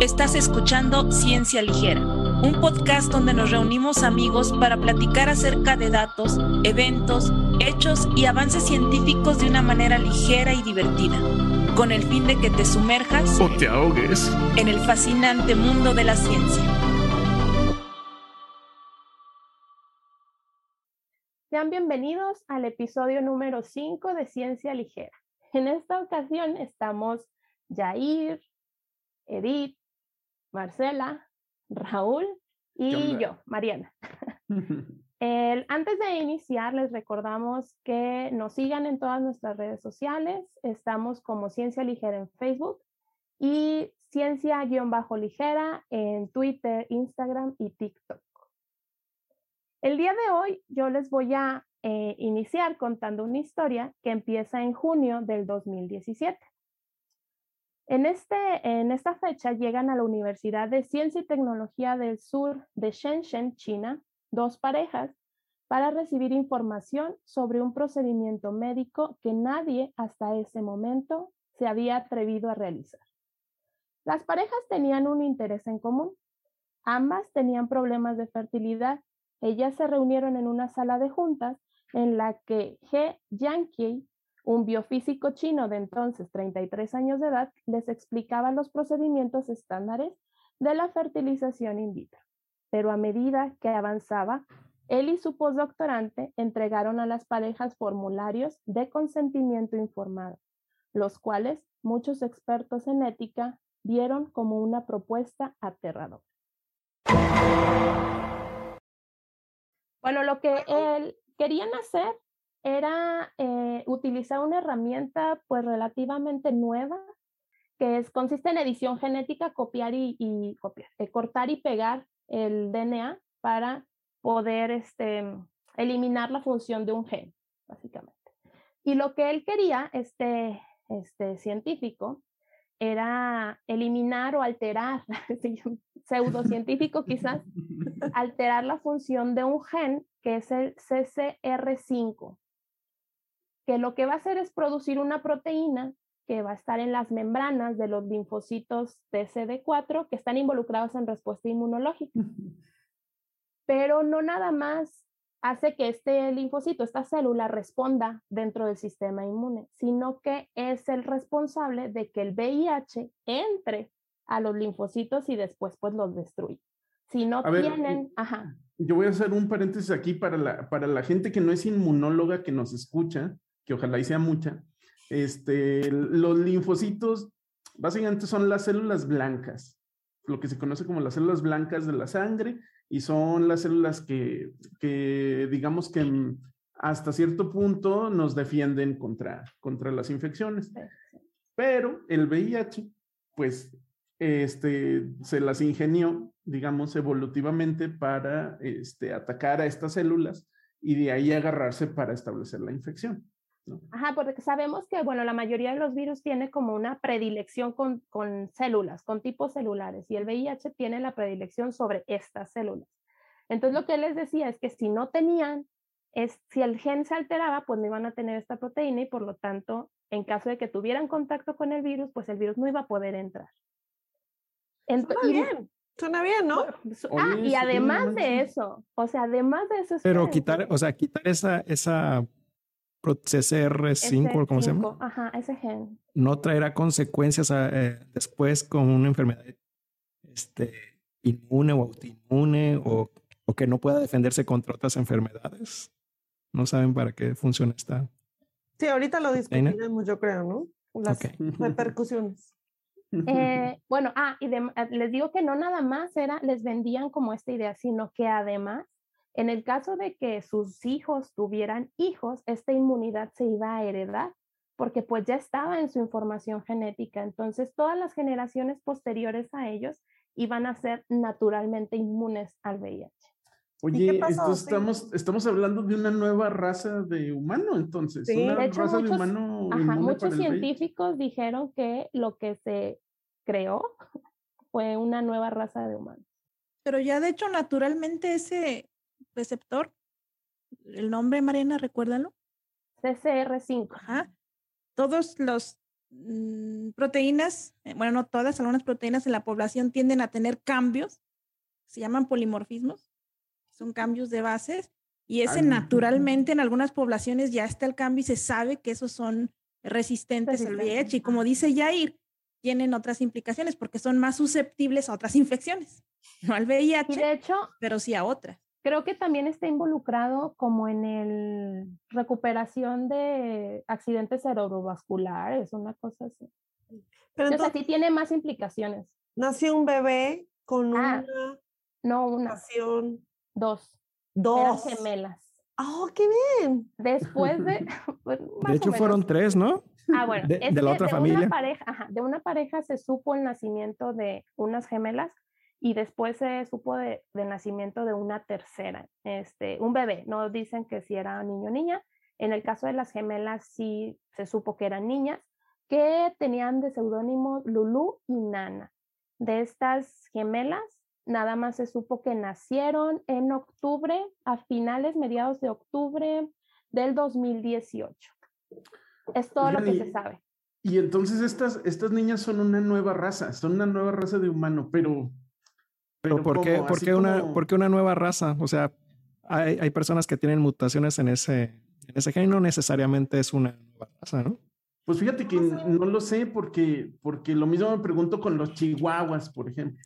Estás escuchando Ciencia Ligera, un podcast donde nos reunimos amigos para platicar acerca de datos, eventos, hechos y avances científicos de una manera ligera y divertida, con el fin de que te sumerjas o te ahogues en el fascinante mundo de la ciencia. Sean bienvenidos al episodio número 5 de Ciencia Ligera. En esta ocasión estamos Jair, Edith, Marcela, Raúl y yo, Mariana. antes de iniciar, les recordamos que nos sigan en todas nuestras redes sociales. Estamos como Ciencia Ligera en Facebook y Ciencia-Ligera en Twitter, Instagram y TikTok. El día de hoy yo les voy a eh, iniciar contando una historia que empieza en junio del 2017. En, este, en esta fecha llegan a la Universidad de Ciencia y Tecnología del Sur de Shenzhen, China, dos parejas para recibir información sobre un procedimiento médico que nadie hasta ese momento se había atrevido a realizar. Las parejas tenían un interés en común. Ambas tenían problemas de fertilidad. Ellas se reunieron en una sala de juntas en la que He Jiankei un biofísico chino de entonces 33 años de edad les explicaba los procedimientos estándares de la fertilización in vitro. Pero a medida que avanzaba, él y su postdoctorante entregaron a las parejas formularios de consentimiento informado, los cuales muchos expertos en ética vieron como una propuesta aterradora. Bueno, lo que él querían hacer era eh, utilizar una herramienta pues relativamente nueva que es, consiste en edición genética, copiar y, copiar, eh, cortar y pegar el DNA para poder este, eliminar la función de un gen, básicamente. Y lo que él quería, este, este científico, era eliminar o alterar, pseudocientífico quizás, alterar la función de un gen que es el CCR5 que lo que va a hacer es producir una proteína que va a estar en las membranas de los linfocitos TCD4 que están involucrados en respuesta inmunológica. Pero no nada más hace que este linfocito, esta célula, responda dentro del sistema inmune, sino que es el responsable de que el VIH entre a los linfocitos y después pues los destruye. Si no tienen, ajá. Yo voy a hacer un paréntesis aquí para la, para la gente que no es inmunóloga que nos escucha que ojalá y sea mucha, este, los linfocitos básicamente son las células blancas, lo que se conoce como las células blancas de la sangre, y son las células que, que digamos que hasta cierto punto nos defienden contra, contra las infecciones. Pero el VIH, pues, este, se las ingenió, digamos, evolutivamente para este, atacar a estas células y de ahí agarrarse para establecer la infección. Ajá, porque sabemos que, bueno, la mayoría de los virus tiene como una predilección con, con células, con tipos celulares, y el VIH tiene la predilección sobre estas células. Entonces, lo que les decía es que si no tenían, es, si el gen se alteraba, pues no iban a tener esta proteína y por lo tanto, en caso de que tuvieran contacto con el virus, pues el virus no iba a poder entrar. Suena bien, suena bien, ¿no? ah, y además de eso, o sea, además de eso. Pero quitar, o sea, quitar esa, esa CCR5, ¿cómo se llama? Ajá, ese gen. No traerá consecuencias eh, después con una enfermedad este, inmune o autoinmune o, o, que no pueda defenderse contra otras enfermedades. No saben para qué funciona esta. Sí, ahorita lo discutiremos, yo creo, ¿no? Las repercusiones. Eh, bueno, ah, y eh, les digo que no nada más era, les vendían como esta idea, sino que además en el caso de que sus hijos tuvieran hijos, esta inmunidad se iba a heredar porque pues ya estaba en su información genética. Entonces todas las generaciones posteriores a ellos iban a ser naturalmente inmunes al VIH. Oye, estamos, estamos hablando de una nueva raza de humano, entonces. Sí, una de hecho, raza muchos, de humano. Ajá, muchos científicos dijeron que lo que se creó fue una nueva raza de humanos. Pero ya de hecho, naturalmente ese, receptor. El nombre, Mariana, recuérdalo. CCR5. Ajá. Todos los mm, proteínas, eh, bueno, no todas, algunas proteínas en la población tienden a tener cambios, se llaman polimorfismos, son cambios de bases, y ese naturalmente en algunas poblaciones ya está el cambio y se sabe que esos son resistentes al VIH. Y como dice Jair, tienen otras implicaciones porque son más susceptibles a otras infecciones, no al VIH, de hecho, pero sí a otras. Creo que también está involucrado como en el recuperación de accidentes cerebrovasculares, una cosa así. Pero entonces, o sea, sí tiene más implicaciones. Nació un bebé con ah, una no una, dos, dos Eran gemelas. ¡Oh, qué bien! Después de. De hecho, fueron tres, ¿no? Ah, bueno. De, es de la otra de familia. Una pareja, ajá, de una pareja se supo el nacimiento de unas gemelas y después se supo de, del nacimiento de una tercera, este, un bebé. No dicen que si era niño o niña. En el caso de las gemelas sí se supo que eran niñas, que tenían de seudónimo Lulu y Nana. De estas gemelas, nada más se supo que nacieron en octubre, a finales, mediados de octubre del 2018. Es todo lo que se sabe. Y entonces estas, estas niñas son una nueva raza, son una nueva raza de humano, pero... Pero, ¿por, qué, ¿por, qué una, como... ¿por qué una nueva raza? O sea, hay, hay personas que tienen mutaciones en ese, en ese gen y no necesariamente es una nueva raza, ¿no? Pues fíjate que no lo sé porque, porque lo mismo me pregunto con los chihuahuas, por ejemplo.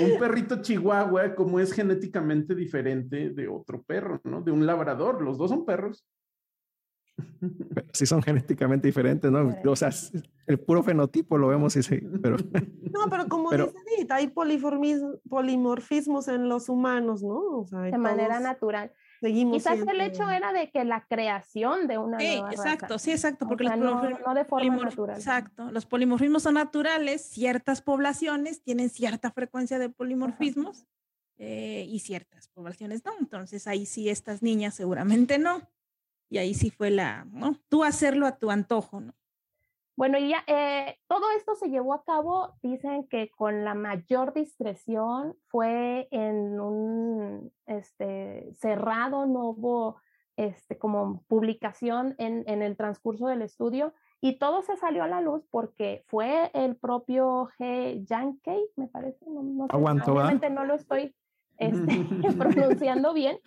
un perrito chihuahua, como es genéticamente diferente de otro perro, ¿no? De un labrador, los dos son perros. Pero sí son genéticamente diferentes, ¿no? O sea, el puro fenotipo lo vemos y sí, pero... No, pero como pero, dice Edith, hay polimorfismos en los humanos, ¿no? O sea, de manera natural. Seguimos Quizás siempre... el hecho era de que la creación de una sí, nueva exacto, raza. sí, exacto, porque o sea, los no, no, de forma natural. Exacto, los polimorfismos son naturales, ciertas poblaciones tienen cierta frecuencia de polimorfismos eh, y ciertas poblaciones no, entonces ahí sí estas niñas seguramente no, y ahí sí fue la, ¿no? Tú hacerlo a tu antojo, ¿no? Bueno, y ya eh, todo esto se llevó a cabo, dicen que con la mayor discreción, fue en un este, cerrado, no hubo este, como publicación en, en, el transcurso del estudio, y todo se salió a la luz porque fue el propio G. Yankee, me parece, no, no sé, Aguanto, obviamente no lo estoy este, pronunciando bien,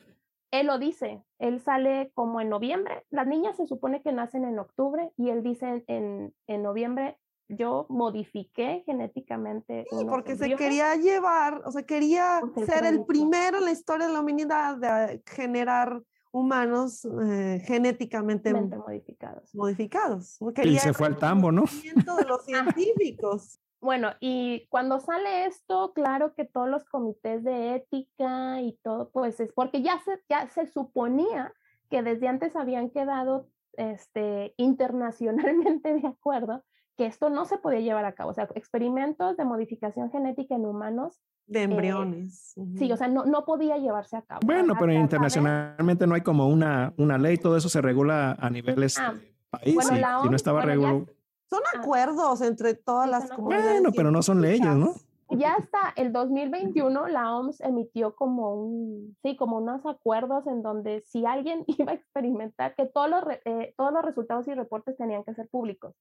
él lo dice, él sale como en noviembre, las niñas se supone que nacen en octubre y él dice en, en noviembre, yo modifiqué genéticamente. Sí, porque embriones. se quería llevar, o sea, quería porque ser el primero en la historia de la humanidad de generar humanos eh, genéticamente modificados. modificados. Quería y se fue al tambo, ¿no? de los científicos. Bueno, y cuando sale esto, claro que todos los comités de ética y todo, pues es porque ya se, ya se suponía que desde antes habían quedado este, internacionalmente de acuerdo que esto no se podía llevar a cabo. O sea, experimentos de modificación genética en humanos. De embriones. Eh, uh -huh. Sí, o sea, no, no podía llevarse a cabo. Bueno, pero internacionalmente no hay como una, una ley, todo eso se regula a niveles ah, país. Bueno, y, OMS, si no estaba bueno, regulado. Son acuerdos ah, entre todas las comunidades. Bueno, pero no son leyes, ¿no? Ya hasta el 2021 la OMS emitió como un, sí, como unos acuerdos en donde si alguien iba a experimentar, que todos los, eh, todos los resultados y reportes tenían que ser públicos,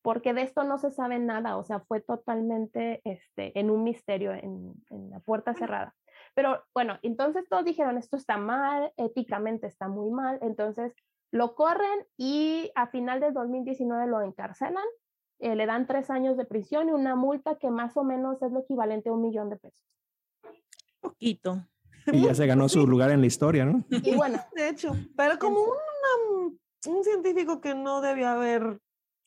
porque de esto no se sabe nada, o sea, fue totalmente este, en un misterio, en, en la puerta cerrada. Pero bueno, entonces todos dijeron, esto está mal, éticamente está muy mal, entonces lo corren y a final del 2019 lo encarcelan, eh, le dan tres años de prisión y una multa que más o menos es lo equivalente a un millón de pesos. Poquito. Y ya se ganó su lugar en la historia, ¿no? Y bueno. De hecho, pero como una, un científico que no debió haber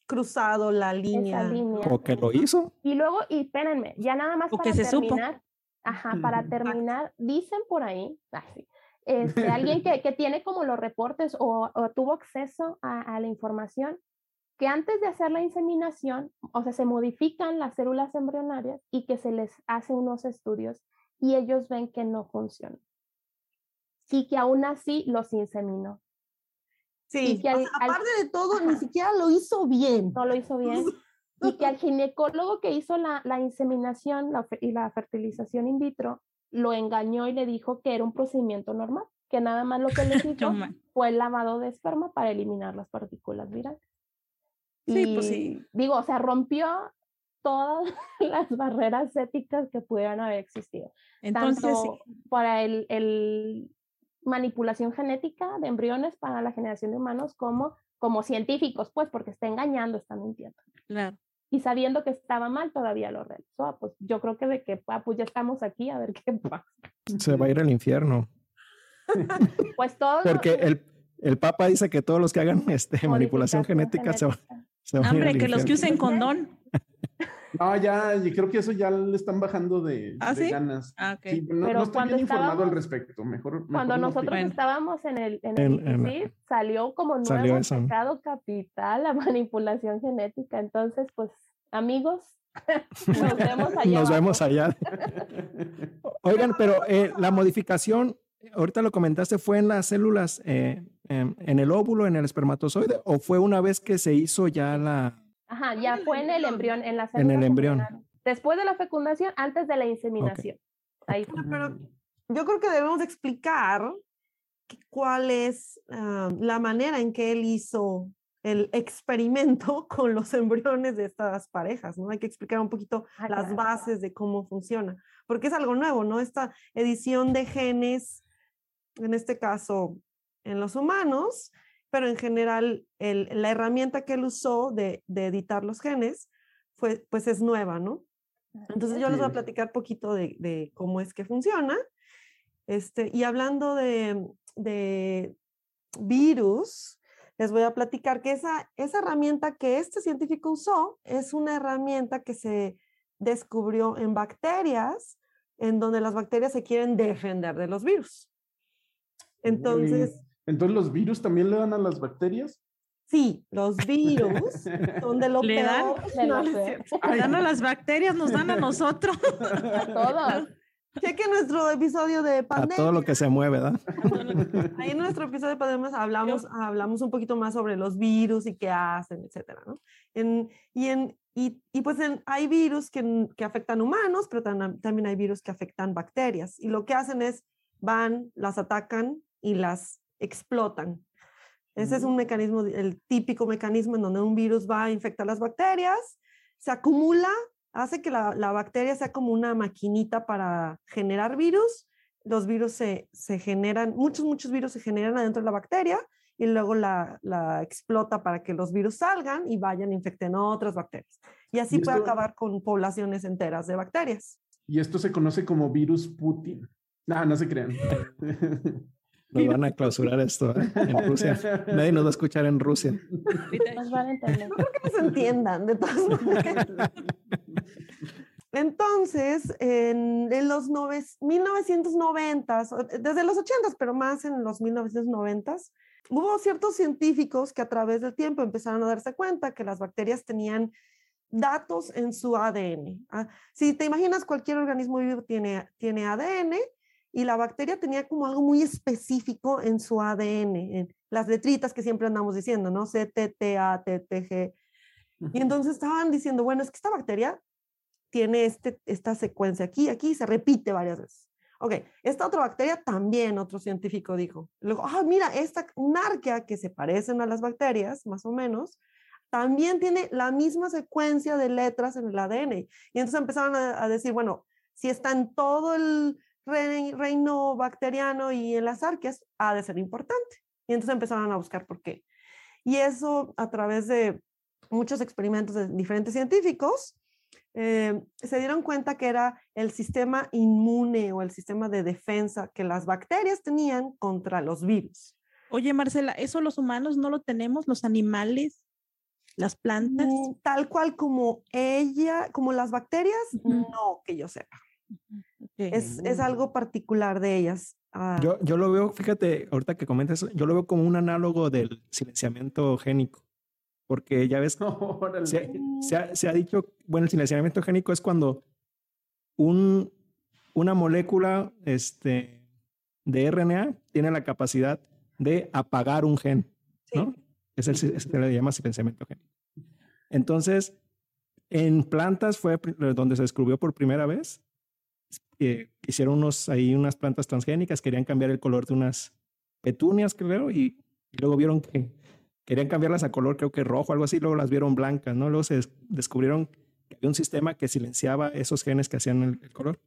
cruzado la línea. línea. O que lo hizo. Y luego, y espérenme, ya nada más o para que se terminar. Supo. Ajá, para terminar, dicen por ahí, así, este, alguien que, que, tiene como los reportes o, o tuvo acceso a, a, la información, que antes de hacer la inseminación, o sea, se modifican las células embrionarias y que se les hace unos estudios y ellos ven que no funciona. Y que aún así los inseminó. Sí, al, o sea, aparte al, de todo, ajá, ni siquiera lo hizo bien. No lo hizo bien. y que al ginecólogo que hizo la, la inseminación la, y la fertilización in vitro lo engañó y le dijo que era un procedimiento normal, que nada más lo que le hizo fue el lavado de esperma para eliminar las partículas virales. Sí, pues sí. Digo, o sea, rompió todas las barreras éticas que pudieran haber existido. Entonces, tanto sí. para el, el manipulación genética de embriones para la generación de humanos como, como científicos, pues porque está engañando, está mintiendo. Claro. Y sabiendo que estaba mal, todavía lo realizó. Ah, Pues yo creo que de que, ah, pues ya estamos aquí, a ver qué pasa. Se va a ir al infierno. Pues todo. Porque el, el Papa dice que todos los que hagan este, manipulación genética se, va- se van a ir Hombre, al que los que infierno. usen condón. No, ya, yo creo que eso ya le están bajando de, ¿Ah, de sí? ganas. Ah. Sí, no, Pero no estoy cuando bien informado al respecto. Mejor, mejor Cuando no nosotros estábamos en el, en el la- ICSID, salió como nuevo pecado capital la manipulación genética. Entonces, pues, amigos, nos vemos allá. Nos vemos allá. Oigan, pero eh, la modificación, ahorita lo comentaste, ¿fue en las células, eh, en el óvulo, en el espermatozoide, o fue una vez que se hizo ya la... Ajá, ya fue en el embrión, en la En el embrión. Después de la fecundación, antes de la inseminación. Ahí fue. Ah, Pero yo creo que debemos explicar que- cuál es ah, la manera en que él hizo el experimento con los embriones de estas parejas, ¿no? Hay que explicar un poquito Ah, las claro. bases de cómo funciona, porque es algo nuevo, ¿no? Esta edición de genes, en este caso en los humanos, pero en general el- la herramienta que él usó de, de editar los genes, fue, pues es nueva, ¿no? Entonces yo les voy a platicar poquito de, de cómo es que funciona. Este, y hablando de, de virus, les voy a platicar que esa, esa herramienta que este científico usó es una herramienta que se descubrió en bacterias, en donde las bacterias se quieren defender de los virus. Entonces, Entonces, ¿los virus también le dan a las bacterias? sí, los virus son de lo ¿Le dan? peor. De lo No, peor. Ay, Dan a las bacterias, nos dan a nosotros. A todos. Cheque nuestro episodio de A pandemia. todo lo que se mueve, ¿verdad? Ahí en nuestro episodio de pandemias hablamos, hablamos un poquito más sobre los virus y qué hacen, etcétera, ¿no? En, y, en, y, y pues en- hay virus que, que afectan humanos, pero tam- también hay virus que afectan bacterias. Y lo que hacen es van, las atacan y las explotan. Ese es un mecanismo, de- el típico mecanismo en donde un virus va a infectar las bacterias, se acumula, hace que la, la bacteria sea como una maquinita para generar virus los virus se, se generan, muchos, muchos virus se generan adentro de la bacteria y luego la, la explota para que los virus salgan y vayan e infecten otras bacterias. Y así Y puede acabar con poblaciones enteras de bacterias. Y esto se conoce como virus Putin. No, no se crean. Nos van a clausurar esto ¿eh? en Rusia. Nadie nos va a escuchar en Rusia. Nos van a entender. que se entiendan de todas maneras. Entonces, en, en los nove- 1990, o- desde los 80, pero más en los 1990, hubo ciertos científicos que a través del tiempo empezaron a darse cuenta que las bacterias tenían datos en su ADN. Ah, Si te imaginas, cualquier organismo vivo tiene, tiene ADN y la bacteria tenía como algo muy específico en su ADN, en las letritas que siempre andamos diciendo, ¿no? C, T, T, A, T, T, G. Y entonces estaban diciendo, bueno, es que esta bacteria tiene este, esta secuencia aquí, aquí, y se repite varias veces. Ok, esta otra bacteria también, otro científico dijo. Luego, ah, mira, esta, un arquea que se parecen a las bacterias, más o menos, también tiene la misma secuencia de letras en el ADN. Y entonces empezaron a, a decir, bueno, si está en todo el reino bacteriano y en las arqueas, ha de ser importante. Y entonces empezaron a buscar por qué. Y eso a través de muchos experimentos de diferentes científicos, eh, se dieron cuenta que era el sistema inmune o el sistema de defensa que las bacterias tenían contra los virus. Oye, Marcela, ¿eso los humanos no lo tenemos? ¿Los animales? ¿Las plantas? Mm, Tal cual como ella, como las bacterias, no que yo sepa. Es, es algo particular de ellas. Ah, Yo, yo lo veo, fíjate, ahorita que comentas, yo lo veo como un análogo del silenciamiento génico. Porque ya ves, Órale. se, se ha, se ha dicho, bueno, el silenciamiento génico es cuando un, una molécula este, de RNA tiene la capacidad de apagar un gen, ¿no? Es el, se le llama silenciamiento génico. Entonces, en plantas fue donde se descubrió por primera vez. Eh, hicieron unos, ahí unas plantas transgénicas, querían cambiar el color de unas petunias, creo, y, luego vieron que querían cambiarlas a color, creo que rojo, algo así, luego las vieron blancas, ¿no? Luego se descubrieron que había un sistema que silenciaba esos genes que hacían el, color.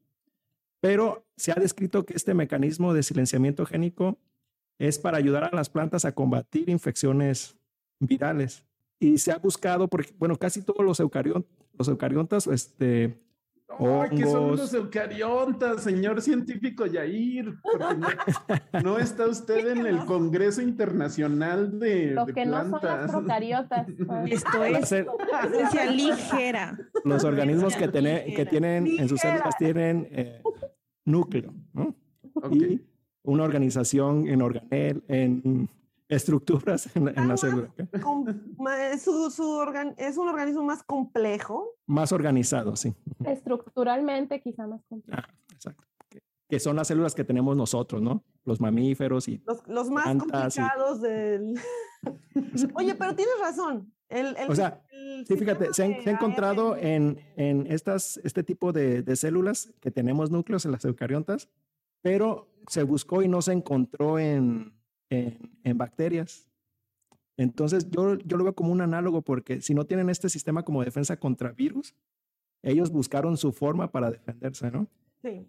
Pero se ha descrito que este mecanismo de silenciamiento génico es para ayudar a las plantas a combatir infecciones virales. Y se ha buscado, porque, bueno, casi todos los, eucariontas, los eucariontas este, Ay, ¿qué son los eucariontas, señor científico Yair? no, está usted en el Congreso Internacional de, Lo que no son las procariotas. Esto es ciencia ligera. Los organismos que, que tienen en sus células tienen eh, núcleo, ¿no? Y una organización en organel, en estructuras en, la célula. Su, su es un organismo más complejo. Más organizado, sí. Estructuralmente quizá más complejo. Ah, exacto. Que, son las células que tenemos nosotros, ¿no? Los mamíferos y... Los, los más complicados del... Oye, pero tienes razón. El, o sea, sí, fíjate, se, ha encontrado en, en estas, este tipo de, de, células que tenemos núcleos en las eucariontas, pero se buscó y no se encontró en, en, bacterias. Entonces, yo, yo lo veo como un análogo porque si no tienen este sistema como defensa contra virus, ellos buscaron su forma para defenderse, ¿no? Sí.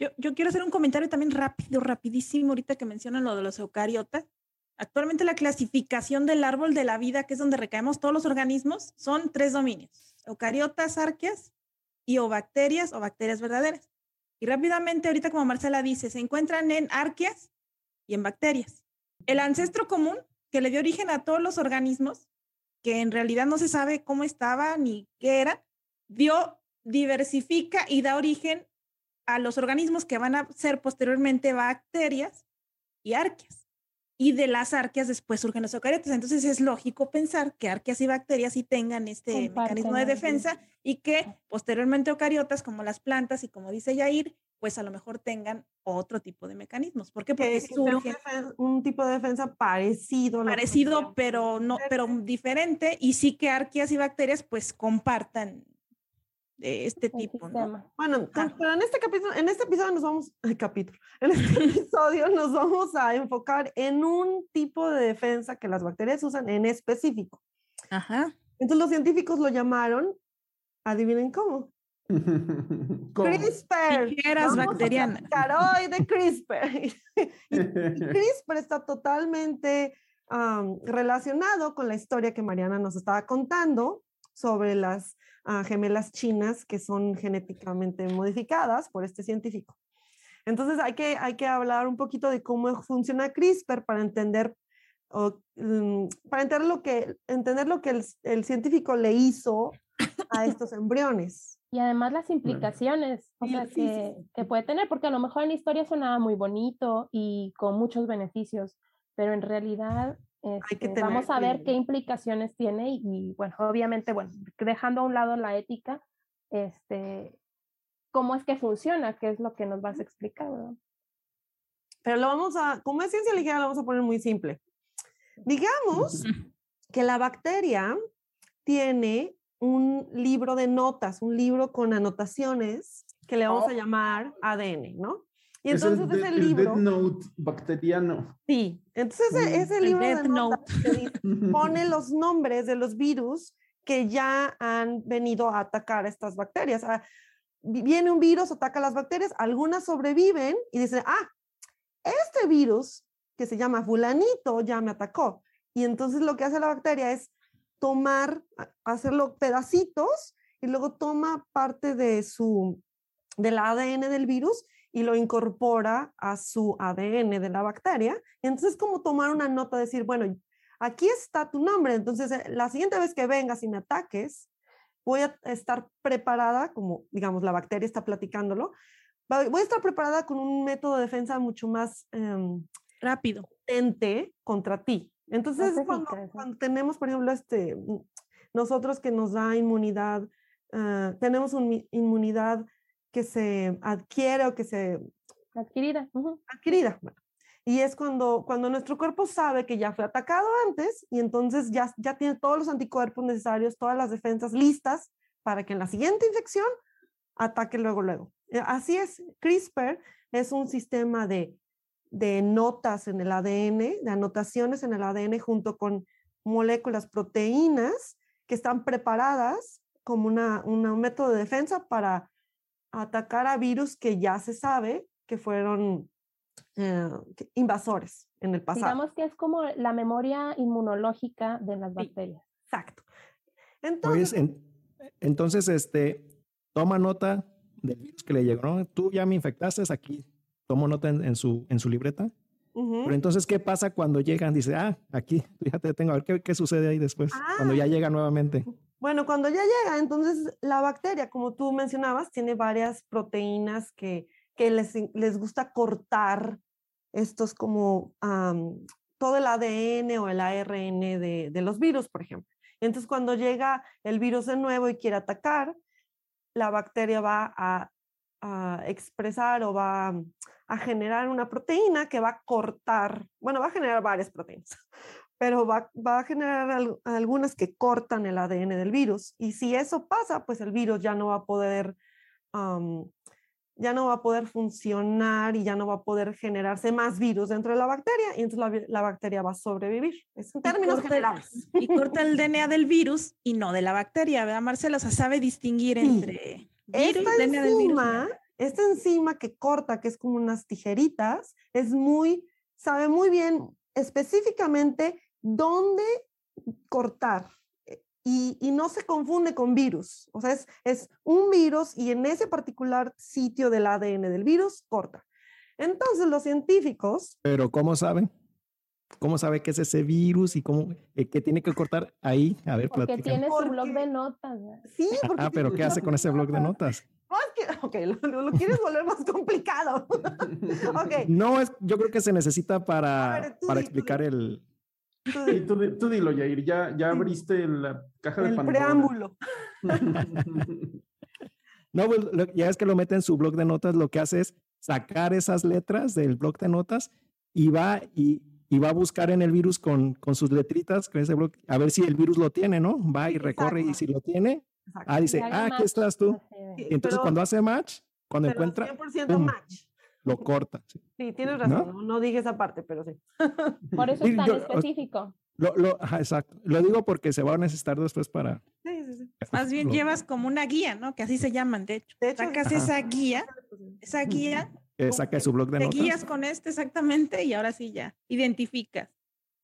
Yo, yo quiero hacer un comentario también rápido, rapidísimo, ahorita que mencionan lo de los eucariotas. Actualmente la clasificación del árbol de la vida, que es donde recaemos todos los organismos, son tres dominios, eucariotas, arqueas y o bacterias o bacterias verdaderas. Y rápidamente, ahorita como Marcela dice, se encuentran en arqueas y en bacterias el ancestro común que le dio origen a todos los organismos, que en realidad no se sabe cómo estaba ni qué era, dio, diversifica y da origen a los organismos que van a ser posteriormente bacterias y arqueas. Y de las arqueas después surgen los eucariotas. Entonces es lógico pensar que arqueas y bacterias sí tengan este mecanismo de defensa y que posteriormente eucariotas como las plantas y como dice Yair, pues a lo mejor tengan otro tipo de mecanismos. ¿Por qué? Porque surge un, tipo de defensa parecido. Parecido, pero no, pero diferente, y sí que arqueas y bacterias pues compartan de este tipo. Bueno, pero en este capítulo, en este episodio nos vamos, capítulo, en este episodio nos vamos a enfocar en un tipo de defensa que las bacterias usan en específico. Ajá. Entonces los científicos lo llamaron, adivinen cómo, CRISPR. Tijeras bacterianas. Hoy de CRISPR. CRISPR está totalmente relacionado con la historia que Mariana nos estaba contando sobre las gemelas chinas que son genéticamente modificadas por este científico. Entonces hay que, hay que hablar un poquito de cómo funciona CRISPR para entender, mm, para entender lo que, entender lo que el científico le hizo a estos embriones. Y además las implicaciones que, que, puede tener, porque a lo mejor en la historia sonaba muy bonito y con muchos beneficios, pero en realidad este, vamos a ver qué implicaciones tiene y, bueno, obviamente, bueno, dejando a un lado la ética, este, cómo es que funciona, qué es lo que nos vas a explicar. Pero lo vamos a, como es ciencia ligera, lo vamos a poner muy simple. Digamos que la bacteria tiene un libro de notas, un libro con anotaciones que le vamos a oh. llamar ADN, ¿no? Y entonces es el, libro. El Note bacteriano. Sí, entonces e, ese, libro de notas pone los nombres de los virus que ya han venido a atacar a estas bacterias. Ah, viene un virus, ataca las bacterias, algunas sobreviven y dicen, ah, este virus que se llama fulanito ya me atacó. Y entonces lo que hace la bacteria es tomar, hacerlo pedacitos y luego toma parte de su, del ADN del virus y lo incorpora a su ADN de la bacteria. Entonces es como tomar una nota, decir, bueno, aquí está tu nombre, entonces eh, la siguiente vez que vengas y me ataques, voy a estar preparada, como digamos la bacteria está platicándolo, voy a estar preparada con un método de defensa mucho más em, rápido, potente contra ti. Entonces, cuando, tenemos, por ejemplo, este, mm, nosotros que nos da inmunidad, ah, tenemos una inmunidad que se adquiere o que se... Adquirida. Adquirida. y es cuando, cuando nuestro cuerpo sabe que ya fue atacado antes y entonces ya, ya tiene todos los anticuerpos necesarios, todas las defensas listas para que en la siguiente infección ataque luego, luego. Eh, así es, CRISPR es un sistema de de notas en el ADN, de anotaciones en el ADN junto con moléculas, proteínas que están preparadas como una, un método de defensa para atacar a virus que ya se sabe que fueron eh, invasores en el pasado. Digamos que es como la memoria inmunológica de las bacterias. exacto. Entonces, entonces, este, toma nota del virus que le llegó. ¿no? Tú ya me infectaste aquí. Tomo nota en, su, en su libreta. Pero entonces, ¿qué pasa cuando llegan? Dice, ah, aquí, fíjate, tengo, a ver qué, qué sucede ahí después, cuando ya ah. llega nuevamente. Bueno, cuando ya llega, entonces la bacteria, como tú mencionabas, tiene varias proteínas que, que les, les gusta cortar estos como todo el ADN o el ARN de, de los virus, por ejemplo. Entonces, cuando llega el virus de nuevo y quiere atacar, la bacteria va a, expresar o va a generar una proteína que va a cortar, bueno, va a generar varias proteínas, pero va, a generar algunas que cortan el ADN del virus. Y si eso pasa, pues el virus ya no va a poder ya no va a poder funcionar y ya no va a poder generarse más virus dentro de la bacteria y entonces la, bacteria va a sobrevivir. Es en términos generales. Y corta el DNA del virus y no de la bacteria, ¿verdad, Marcela? O sea, sabe distinguir entre virus, esta DNA enzima, del virus. Esta enzima que corta, que es como unas tijeritas, es muy, sabe muy bien específicamente dónde cortar y, no se confunde con virus. O sea, es, es un virus y en ese particular sitio del ADN del virus corta. Entonces los científicos... Pero ¿cómo saben? ¿Cómo sabe qué es ese virus y cómo eh, que tiene que cortar ahí? A ver, Porque tiene su blog de notas. Sí, porque Ah, pero ¿qué hace con ese blog de notas? ok, lo, quieres volver más complicado. okay. No, es, yo creo que se necesita para, para explicar el, Sí, tú, tú, dilo, Yair, ya, ya abriste la caja de El preámbulo. no, pues, ya es que lo mete en su blog de notas, lo que hace es sacar esas letras del blog de notas y va y, y va a buscar en el virus con, con sus letritas, con ese blog, a ver si el virus lo tiene, ¿no? Va y recorre y si lo tiene, ah, dice, ah, aquí estás tú. Entonces cuando hace match, cuando encuentra... 100% match lo corta. Sí, tienes razón, ¿no? dije esa parte, pero sí. Por eso es tan específico. Lo, lo, exacto. Lo digo porque se va a necesitar después para. Sí, sí, sí. Más bien llevas como una guía, ¿no? Que así se llaman, de hecho. De hecho Sacas esa guía, esa guía. Eh, saca su blog de notas. Te guías con este exactamente y ahora sí ya identificas.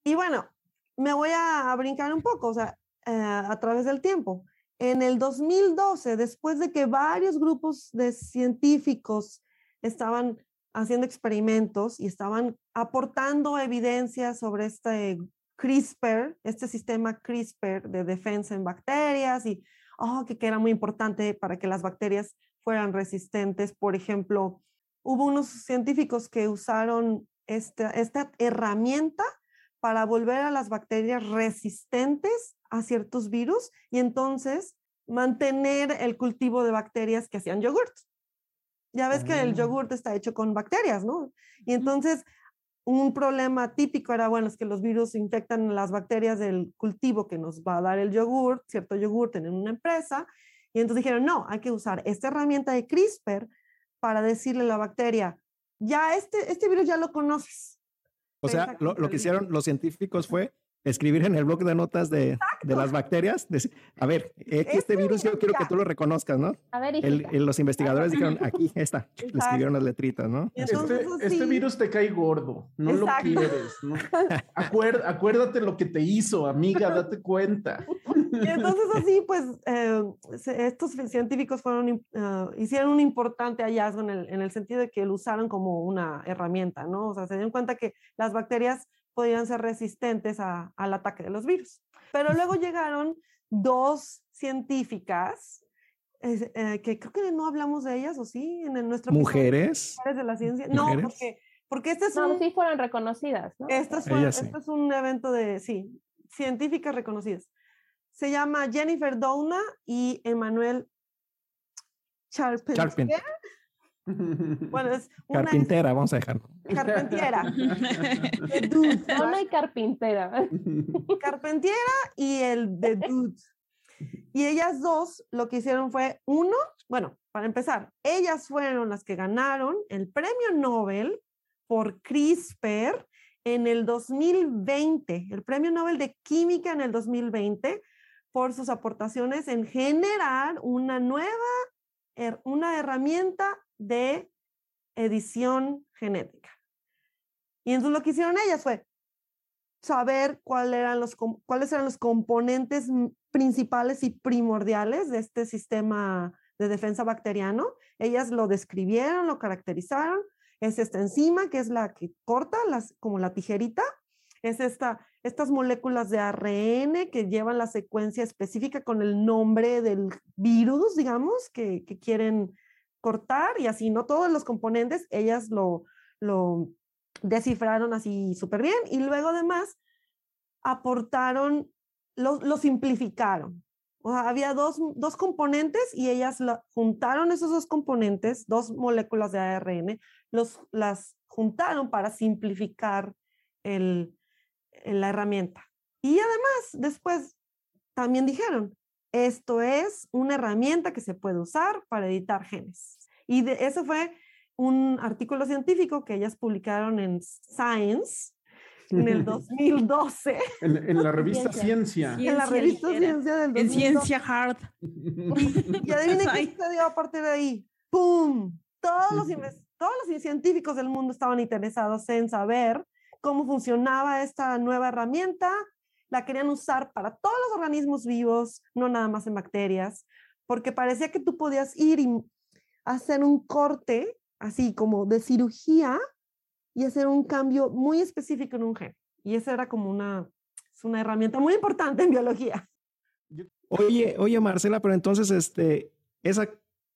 Y bueno, me voy a, brincar un poco, o sea, eh, a través del tiempo. En el 2012, después de que varios grupos de científicos estaban haciendo experimentos y estaban aportando evidencia sobre este CRISPR, este sistema CRISPR de defensa en bacterias y oh, que, era muy importante para que las bacterias fueran resistentes. Por ejemplo, hubo unos científicos que usaron esta, esta herramienta para volver a las bacterias resistentes a ciertos virus y entonces mantener el cultivo de bacterias que hacían yogurt. Ya ves que el ah. yogurt está hecho con bacterias, ¿no? Y entonces un problema típico era, bueno, es que los virus infectan las bacterias del cultivo que nos va a dar el yogurt, cierto yogurt en una empresa. Y entonces dijeron, no, hay que usar esta herramienta de CRISPR para decirle a la bacteria, ya este, este virus ya lo conoces. O sea, lo, lo que hicieron los científicos fue escribir en el blog de notas de, de las bacterias. a ver, eh, este virus yo quiero que tú lo reconozcas, ¿no? A ver, los investigadores dijeron, aquí está, le escribieron las letritas, ¿no? Este, este, virus te cae gordo, no lo quieres. ¿no? acuérdate lo que te hizo, amiga, date cuenta. Y entonces así, pues, eh, estos científicos fueron, uh, hicieron un importante hallazgo en el, en el sentido de que lo usaron como una herramienta, ¿no? O sea, se dieron cuenta que las bacterias podían ser resistentes al ataque de los virus. Pero luego llegaron dos científicas eh, que creo que no hablamos de ellas, ¿o sí? En, nuestra ¿Mujeres? de la ciencia. No, porque, porque este es no, sí fueron reconocidas, ¿no? Este es, este es un evento de, sí, científicas reconocidas. Se llama Jennifer Douna y Emmanuel Charpentier. Bueno, es carpintera, vamos a dejarlo. Carpentiera. Dona y carpintera. Carpentiera y el de Dude. Y ellas dos lo que hicieron fue, uno, bueno, para empezar, ellas fueron las que ganaron el premio Nobel por CRISPR en el 2020, el Premio Nobel de Química en el 2020, por sus aportaciones en generar una nueva, una herramienta de edición genética. Y entonces lo que hicieron ellas fue saber cuál eran los, cuáles eran los componentes principales y primordiales de este sistema de defensa bacteriano. Ellas lo describieron, lo caracterizaron. Es esta enzima que es la que corta, las, como la tijerita. Es esta, estas moléculas de ARN que llevan la secuencia específica con el nombre del virus, digamos, que, que quieren cortar y así, no todos los componentes, ellas lo, lo descifraron así súper bien y luego además aportaron, lo, lo simplificaron. O sea, había dos, dos componentes y ellas juntaron esos dos componentes, dos moléculas de ARN, los, las juntaron para simplificar el, la herramienta. Y además, después también dijeron, esto es una herramienta que se puede usar para editar genes. Y de, eso fue un artículo científico que ellas publicaron en Science en el 2012. En, la revista Ciencia. En la revista Ciencia del 2012. En Ciencia Hard. Y, adivinen qué se dio a partir de ahí. ¡Pum! Todos los, todos los científicos del mundo estaban interesados en saber cómo funcionaba esta nueva herramienta. La querían usar para todos los organismos vivos, no nada más en bacterias, porque parecía que tú podías ir y hacer un corte así como de cirugía y hacer un cambio muy específico en un gen. Y esa era como una, es una herramienta muy importante en biología. Oye, oye Marcela, pero entonces este, esa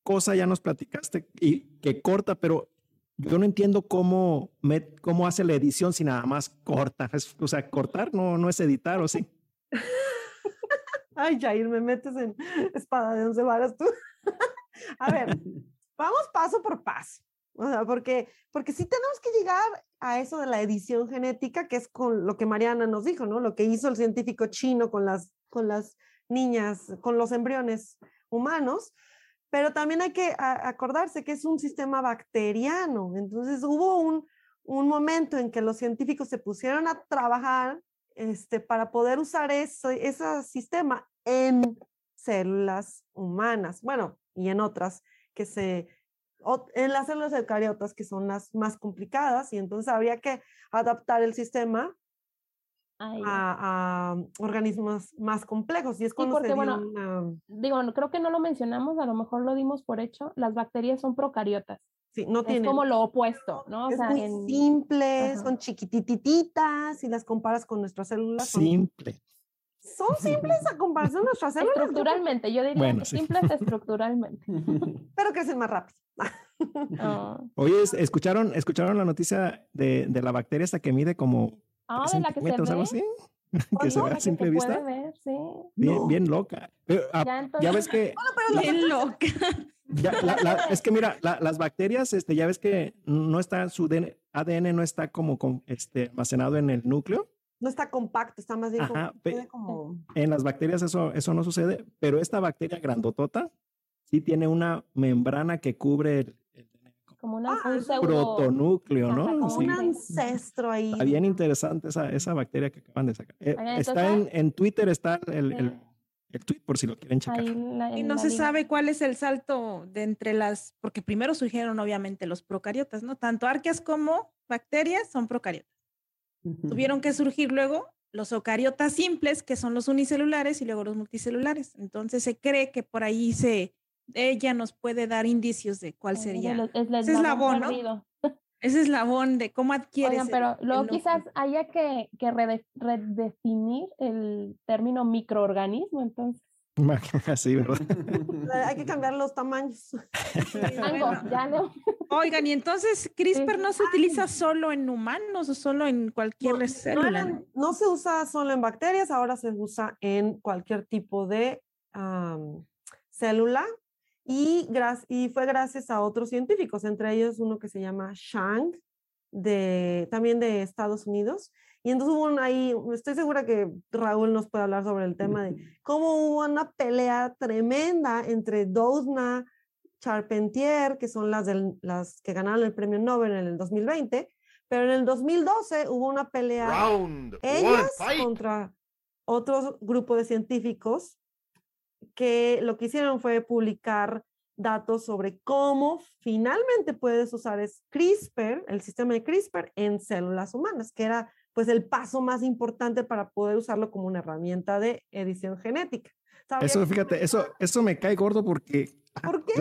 cosa ya nos platicaste y que corta, pero yo no entiendo cómo, me, cómo hace la edición si nada más corta. o sea, cortar no, no es editar, ¿o sí? Ay, Jair, me metes en espada de once varas tú. A ver, vamos paso por paso. O sea, porque, porque sí tenemos que llegar a eso de la edición genética, que es con lo que Mariana nos dijo, ¿no? Lo que hizo el científico chino con las, con las niñas, con los embriones humanos, pero también hay que acordarse que es un sistema bacteriano. Entonces hubo un, un momento en que los científicos se pusieron a trabajar este, para poder usar ese, ese sistema en células humanas, bueno, y en otras que se en las células eucariotas, que son las más complicadas, y entonces habría que adaptar el sistema a, organismos más complejos. Y es como porque, bueno, digo, creo que no lo mencionamos, a lo mejor lo dimos por hecho, las bacterias son procariotas. Sí, no Es como lo opuesto, ¿no? es muy simple, son chiquitititas, si las comparas con nuestras células. Simple son simples a comparación de nuestras células. Estructuralmente, yo diría simples estructuralmente. Pero crecen más rápido. Ah. Oye, ¿escucharon, ¿escucharon la noticia de, de la bacteria esta que mide como ah, de la que se ve? algo así? que se ve a simple vista. Ver, sí. Bien, bien loca. Ah, ya, ves que... bien loca. es que mira, las bacterias, este, ya ves que no está, su ADN no está como este, almacenado en el núcleo no está compacto, está más bien como, En las bacterias eso, eso no sucede, pero esta bacteria grandotota sí tiene una membrana que cubre el, como una, ah, un protonúcleo, ¿no? Como un ancestro ahí. Está bien interesante esa, esa bacteria que acaban de sacar. Eh, está en, en, Twitter, está el, el, el, tweet por si lo quieren checar. y no se sabe cuál es el salto de entre las, porque primero surgieron obviamente los procariotas, ¿no? Tanto arqueas como bacterias son procariotas. Tuvieron que surgir luego los eucariotas simples, que son los unicelulares, y luego los multicelulares. Entonces se cree que por ahí se, ella nos puede dar indicios de cuál sería. ese eslabón, ¿no? Ese eslabón de cómo adquieres. pero luego quizás haya que, que redefinir el término microorganismo, entonces. Así, ¿verdad? Hay que cambiar los tamaños. Oigan, y entonces CRISPR no se utiliza solo en humanos o solo en cualquier célula. No, se usa solo en bacterias, ahora se usa en cualquier tipo de célula y, y fue gracias a otros científicos, entre ellos uno que se llama Shang, de, también de Estados Unidos, y entonces hubo ahí, estoy segura que Raúl nos puede hablar sobre el tema de cómo hubo una pelea tremenda entre Dosna, Charpentier, que son las, del, las que ganaron el premio Nobel en el 2020, Pero en el 2012 hubo una pelea ellas contra otro grupo de científicos que lo que hicieron fue publicar datos sobre cómo finalmente puedes usar CRISPR, el sistema de CRISPR en células humanas, que era pues el paso más importante para poder usarlo como una herramienta de edición genética. Eso, fíjate, eso, eso me cae gordo porque ¿Por qué?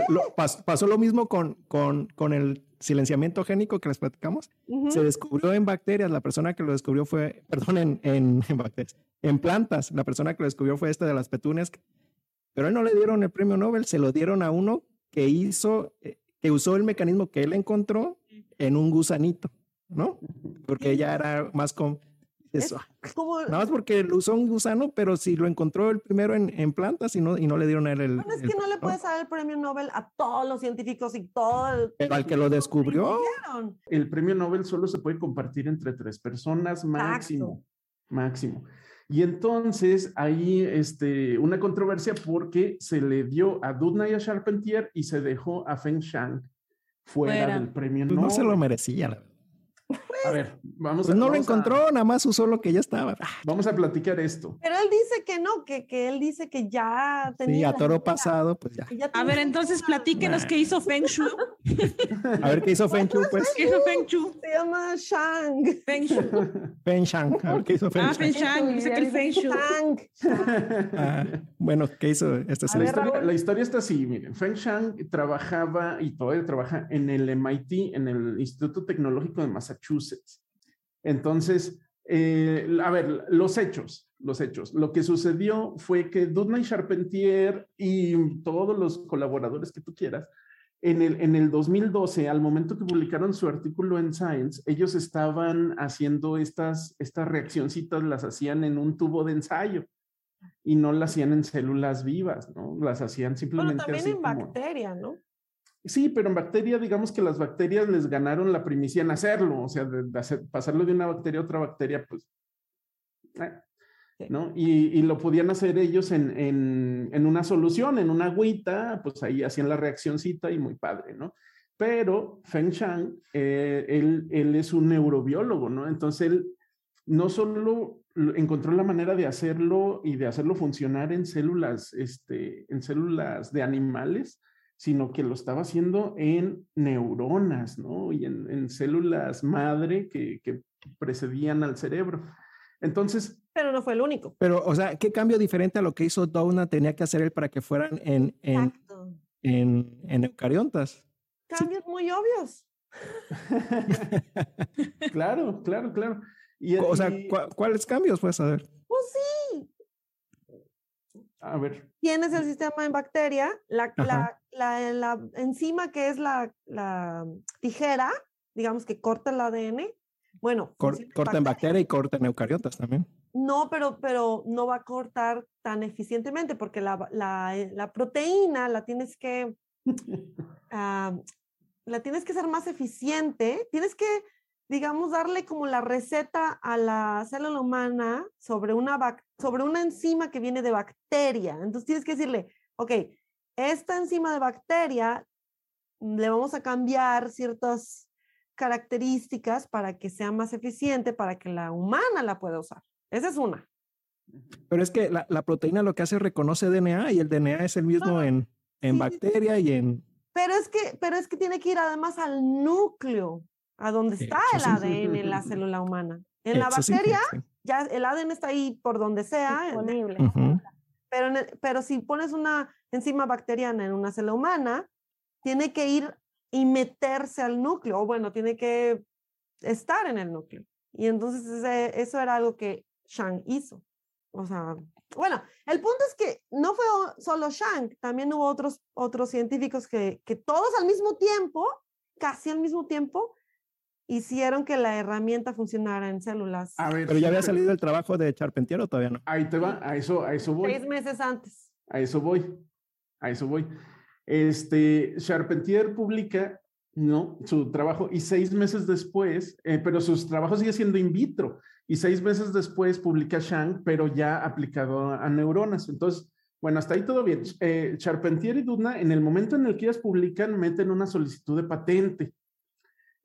pasó lo mismo con, con, con, el silenciamiento génico que les platicamos. Se descubrió en bacterias, la persona que lo descubrió fue, perdón, en, en, en, bacterias, en plantas, la persona que lo descubrió fue esta de las petunias, pero él no le dieron el premio Nobel, se lo dieron a uno que hizo, eh, que usó el mecanismo que él encontró en un gusanito, ¿no? Porque ella era más con eso. Nada más porque lo usó un gusano, pero si lo encontró el primero en, en plantas y no, y no le dieron a él el. Bueno, es que no le puedes dar el premio Nobel a todos los científicos y todo el. Pero al que lo descubrió. El premio Nobel solo se puede compartir entre tres personas máximo. Máximo. Y entonces hay este, una controversia porque se le dio a Dudna y a Charpentier y se dejó a Feng Shang fuera, del premio Nobel. No se lo merecía, la verdad. A ver, vamos pues a. no lo encontró, nada más usó lo que ya estaba. Vamos a platicar esto. Pero él dice que no, que, que él dice que ya tenía. Sí, a toro pasado, pues ya. a ver, entonces platíquenos qué hizo Feng Shu. a ver qué hizo Feng Shu, pues. ¿Qué hizo Feng Shu? Se llama Shang. Feng Shu. Feng Shang. A ver qué hizo Feng Ah, Feng Shang. Dice que el Feng Shu. Ah, bueno, ¿qué hizo este la historia, la historia está así, miren. Feng Shang trabajaba y todavía trabaja en el MIT, en el Instituto Tecnológico de Massachusetts. Entonces, eh, a ver, los hechos, los hechos. Lo que sucedió fue que Dudna y Charpentier y todos los colaboradores que tú quieras, en el, en el 2012, al momento que publicaron su artículo en Science, ellos estaban haciendo estas, estas reaccioncitas, las hacían en un tubo de ensayo y no las hacían en células vivas, ¿no? Las hacían simplemente. Bueno, también en bacteria, ¿no? Sí, pero en bacteria, digamos que las bacterias les ganaron la primicia en hacerlo, o sea, de, hacer, pasarlo de una bacteria a otra bacteria, pues, eh, ¿no? Y, lo podían hacer ellos en, una solución, en una agüita, pues ahí hacían la reaccióncita y muy padre, ¿no? Pero Feng Shang, eh, él, él es un neurobiólogo, ¿no? Entonces él no solo encontró la manera de hacerlo y de hacerlo funcionar en células, este, en células de animales, sino que lo estaba haciendo en neuronas, ¿no? Y en, células madre que, precedían al cerebro. Entonces... Pero no fue el único. Pero, o sea, ¿qué cambio diferente a lo que hizo Downa tenía que hacer él para que fueran en, en, en, eucariontas? Cambios muy obvios. claro, claro, claro. o sea, ¿cuáles cambios puedes saber? Pues sí, a ver. Tienes el sistema en bacteria, la, la, la, enzima que es la, la, tijera, digamos que corta el ADN. Bueno, corta en bacteria y corta en eucariotas también. No, pero, pero no va a cortar tan eficientemente porque la, la, eh, proteína la tienes que ah, la tienes que ser más eficiente. Tienes que digamos, darle como la receta a la célula humana sobre una, sobre una enzima que viene de bacteria. Entonces tienes que decirle, ok, esta enzima de bacteria le vamos a cambiar ciertas características para que sea más eficiente, para que la humana la pueda usar. Esa es una. Pero es que la, proteína lo que hace es reconoce DNA y el DNA es el mismo en, en bacteria y en... Pero es, que, pero es que tiene que ir además al núcleo a dónde está el ADN en la célula humana. En la bacteria, ya el ADN está ahí por donde sea. Disponible. Pero, pero si pones una enzima bacteriana en una célula humana, tiene que ir y meterse al núcleo, o bueno, tiene que estar en el núcleo. Y entonces eso era algo que Shang hizo. O sea, bueno, el punto es que no fue solo Shang, también hubo otros, otros científicos que, que todos al mismo tiempo, casi al mismo tiempo, hicieron que la herramienta funcionara en células. Pero ya había salido el trabajo de Charpentier o todavía no. Ahí te va, a eso, a eso voy. Seis meses antes. A eso voy, a eso voy. Este, Charpentier publica, ¿no? Su trabajo y seis meses después, eh, pero sus trabajos sigue siendo in vitro y seis meses después publica Shang, pero ya aplicado a, neuronas. Entonces, bueno, hasta ahí todo bien. Eh, Charpentier y Dudna, en el momento en el que ellas publican, meten una solicitud de patente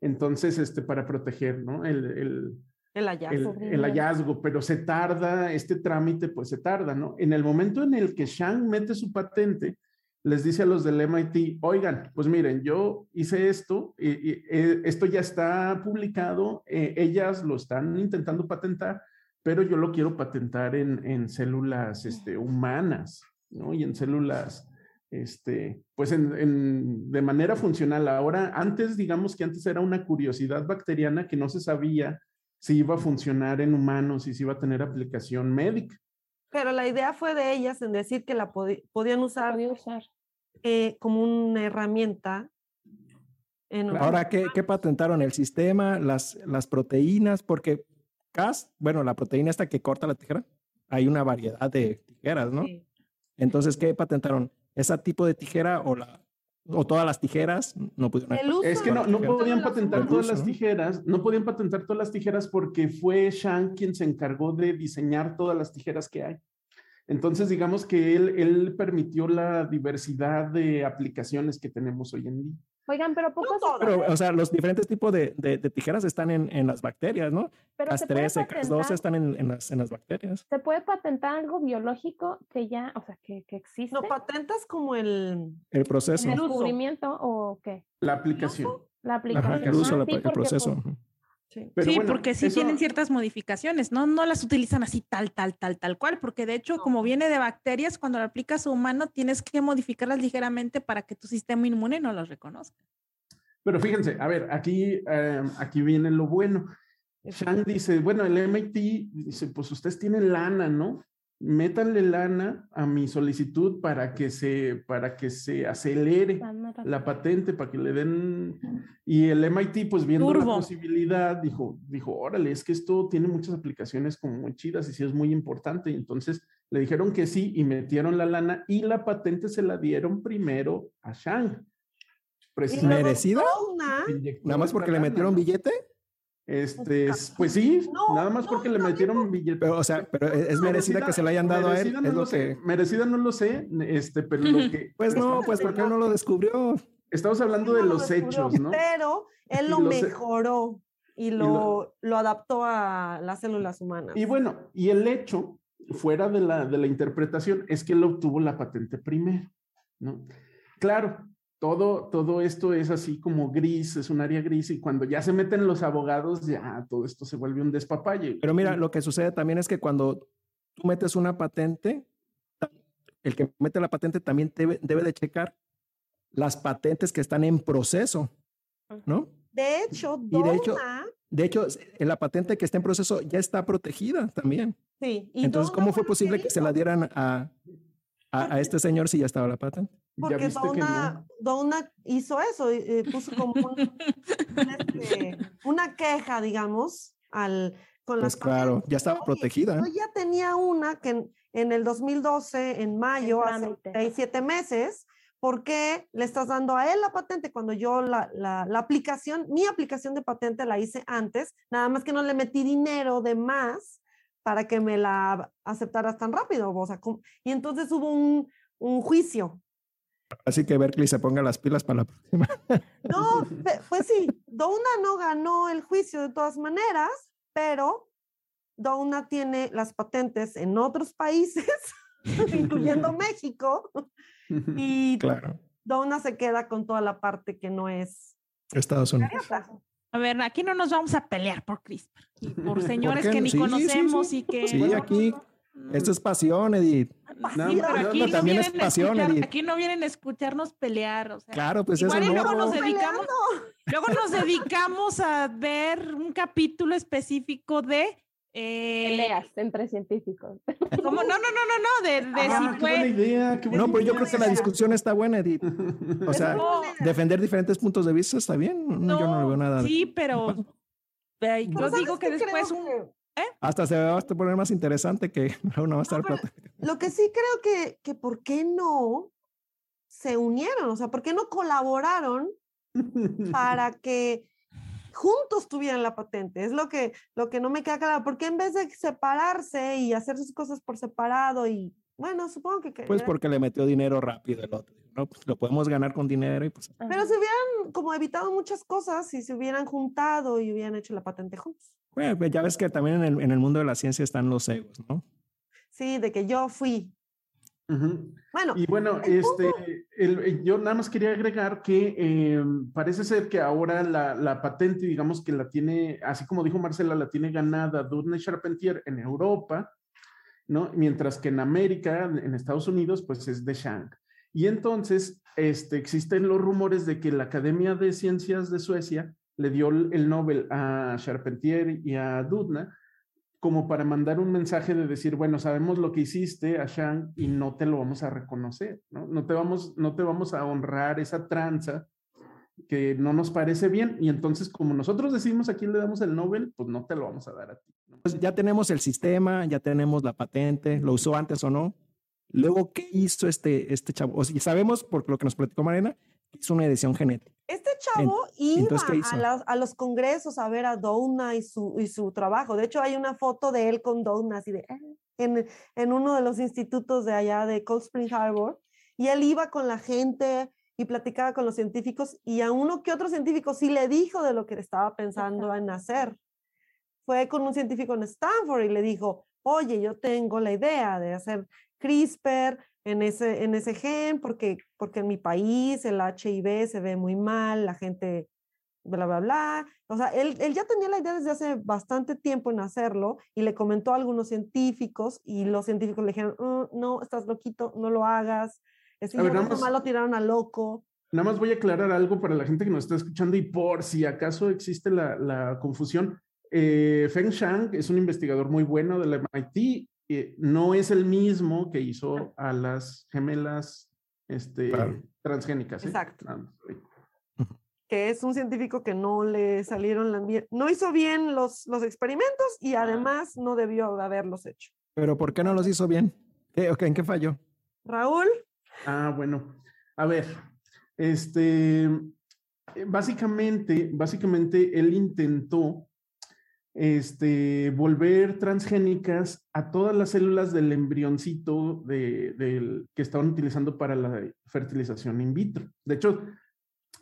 Entonces, este, para proteger, ¿no? El, el, El hallazgo. el, el hallazgo, pero se tarda, este trámite pues se tarda, ¿no? En el momento en el que Shang mete su patente, les dice a los del MIT, oigan, pues miren, yo hice esto, y, y, eh, esto ya está publicado, eh, ellas lo están intentando patentar, pero yo lo quiero patentar en, en células este, humanas, ¿no? Y en células, este, pues en, en, de manera funcional. Ahora, antes, digamos que antes era una curiosidad bacteriana que no se sabía si iba a funcionar en humanos y si iba a tener aplicación médica. Pero la idea fue de ellas en decir que la pod podían usar, Podía usar. eh, como una herramienta. En Claro. Ahora, ¿qué, qué patentaron? El sistema, las, las proteínas, porque Cas, bueno, la proteína esta que corta la tijera, hay una variedad de tijeras, ¿no? Sí. Entonces, ¿qué patentaron? ¿Ese tipo de tijera o, la, o todas las tijeras? No pudieron. El uso Es que no, no podían patentar todas las tijeras, no podían patentar todas las tijeras porque fue Shang quien se encargó de diseñar todas las tijeras que hay. Entonces, digamos que él, él permitió la diversidad de aplicaciones que tenemos hoy en día. Oigan, pero poco se todas. Pero, o sea, los diferentes tipos de, de- de tijeras están en, en las bacterias, ¿no? pero Las se puede 13, las 12 patentar- están en, en las, en las bacterias. se puede patentar algo biológico que ya, o sea, que, que existe. No, patentas como el... El proceso. ¿El descubrimiento o qué? La aplicación. La Ajá, aplicación. el uso, Ah, la- sí, el proceso. pues. Sí. Pero sí, bueno, porque sí eso- tienen ciertas modificaciones, ¿no? No las utilizan así tal, tal, tal, tal cual, porque de hecho, como viene de bacterias, cuando lo aplicas a humano, tienes que modificarlas ligeramente para que tu sistema inmune no las reconozca. Pero fíjense, a ver, aquí, eh, aquí viene lo bueno. Shang dice, bueno, el MIT dice, pues ustedes tienen lana, ¿no? Métanle lana a mi solicitud para que se, para que se acelere la patente, para que le den... Y el MIT, pues viendo la posibilidad, dijo, dijo, órale, es que esto tiene muchas aplicaciones como muy chidas y sí es muy importante. Y entonces le dijeron que sí y metieron la lana y la patente se la dieron primero a Shang. ¿Merecida? Nada más porque le metieron ¿no? billete. Este, es- pues sí, No, nada más no, porque le no, metieron billete. Pero, o sea, pero es merecida que se la hayan dado a él. merecida no Es lo lo sé, que. merecida no lo sé, este, pero lo que Pues no, pues porque él no lo descubrió. Estamos hablando de no lo los hechos, ¿no? Pero él lo mejoró y lo, lo- lo adaptó a las células humanas. Y bueno, y el hecho, fuera de la, de la interpretación, es que él obtuvo la patente primero, ¿no? Claro, todo, todo esto es así como gris, es un área gris, y cuando ya se meten los abogados, ya todo esto se vuelve un despapalle. Pero mira, lo que sucede también es que cuando tú metes una patente, el que mete la patente también debe, debe de checar las patentes que están en proceso, ¿no? de hecho, Y de hecho- De hecho, en la patente que está en proceso ya está protegida también. sí, y Entonces, ¿cómo fue posible que se la dieran a, a, a este señor si ya estaba la patente? Porque Donna, no. Donna hizo eso, eh, puso como un- un, este, una queja, digamos, al, con Pues las claro, ya estaba Oye, protegida. Yo ya tenía una que en, en el 2012, en mayo, hace seis, siete meses, ¿por qué le estás dando a él la patente cuando yo la, la, la aplicación, mi aplicación de patente la hice antes, nada más que no le metí dinero de más para que me la aceptaras tan rápido? O sea, y entonces hubo un, un juicio. Así que Berkeley se ponga las pilas para la próxima. No, pues sí, Donna no ganó el juicio de todas maneras, pero Donna tiene las patentes en otros países, incluyendo México, y Claro, Donna se queda con toda la parte que no es. Estados Unidos. A ver, aquí no nos vamos a pelear por CRISPR y por señores qué que ni Sí, sí, conocemos sí. y que... Sí, aquí, esto es pasión, Edith. Sí, Pero nada aquí no, también es vienen a pasión, escuchar- aquí no vienen a escucharnos pelear, o sea. Claro, pues Igual eso y luego no. nos dedicamos, Peleando. luego nos dedicamos a ver un capítulo específico de eh, Peleas entre científicos. como no, no, no, no, no, de, de Ah, si qué buena fue idea, qué buena No, pero yo creo que la discusión está buena, Edith. O sea, No, defender diferentes puntos de vista está bien. No, yo no le veo nada. Sí, pero Pero yo ¿sabes digo que después creo un que- Hasta se va a poner más interesante que una va a estar Lo que sí creo que, que ¿por qué no se unieron? O sea, ¿por qué no colaboraron para que juntos tuvieran la patente? Es lo que, lo que no me queda claro. ¿Por qué en vez de separarse y hacer sus cosas por separado y, bueno, supongo que... Pues querían- porque le metió dinero rápido el otro. No, pues lo podemos ganar con dinero y pues. Pero si hubieran como evitado muchas cosas si se hubieran juntado y hubieran hecho la patente juntos. Bueno, pues ya ves que también en el, en el mundo de la ciencia están los egos, ¿no? Sí, de que yo fui. Ujú. Bueno, Y bueno, el este, el- el- yo nada más quería agregar que eh, parece ser que ahora la, la patente, digamos que la tiene, así como dijo Marcela, la tiene ganada Dudley Charpentier en Europa, ¿no? Mientras que en América, en Estados Unidos, pues es de Shang. Y entonces, este, existen los rumores de que la Academia de Ciencias de Suecia le dio el el Nobel a Charpentier y a Dudna como para mandar un mensaje de decir, bueno, sabemos lo que hiciste a Shang y no te lo vamos a reconocer, ¿no? No te vamos, no te vamos a honrar esa tranza que no nos parece bien y entonces como nosotros decimos a quién le damos el Nobel, pues no te lo vamos a dar a ti. ¿no? Pues ya tenemos el sistema, ya tenemos la patente, lo usó antes o no. Luego, ¿qué hizo este, este chavo? O sea, sabemos, por lo que nos platicó Marina, que hizo una edición genética. Este chavo iba entonces, ¿qué a, los congresos a ver a Doudna y su, y su trabajo. De hecho, hay una foto de él con Doudna así de, en, en uno de los institutos de allá de Cold Spring Harbor. Y él iba con la gente y platicaba con los científicos y a uno que otro científico sí le dijo de lo que estaba pensando en hacer. Fue con un científico en Stanford y le dijo, oye, yo tengo la idea de hacer CRISPR en ese, en ese gen, porque, porque en mi país el HIV se ve muy mal, la gente, bla, bla, bla. O sea, él, él ya tenía la idea desde hace bastante tiempo en hacerlo y le comentó a algunos científicos y los científicos le dijeron, "Mm, no, estás loquito, no lo hagas. Más- nomás lo tiraron a loco. Nada más voy a aclarar algo para la gente que nos está escuchando y por si acaso existe la, la confusión. Eh, Feng Shang es un investigador muy bueno del MIT, eh, no es el mismo que hizo a las gemelas este, Claro. transgénicas. ¿eh? Exacto. Que es un científico que no le salieron la bien- no hizo bien los, los experimentos y además no debió de haberlos hecho. Pero ¿por qué no los hizo bien? ¿Qué, ok, ¿En qué falló? Raúl, Ah, bueno. A ver, este, eh, básicamente, básicamente él intentó este, volver transgénicas a todas las células del embrioncito de, del- que estaban utilizando para la fertilización in vitro. De hecho,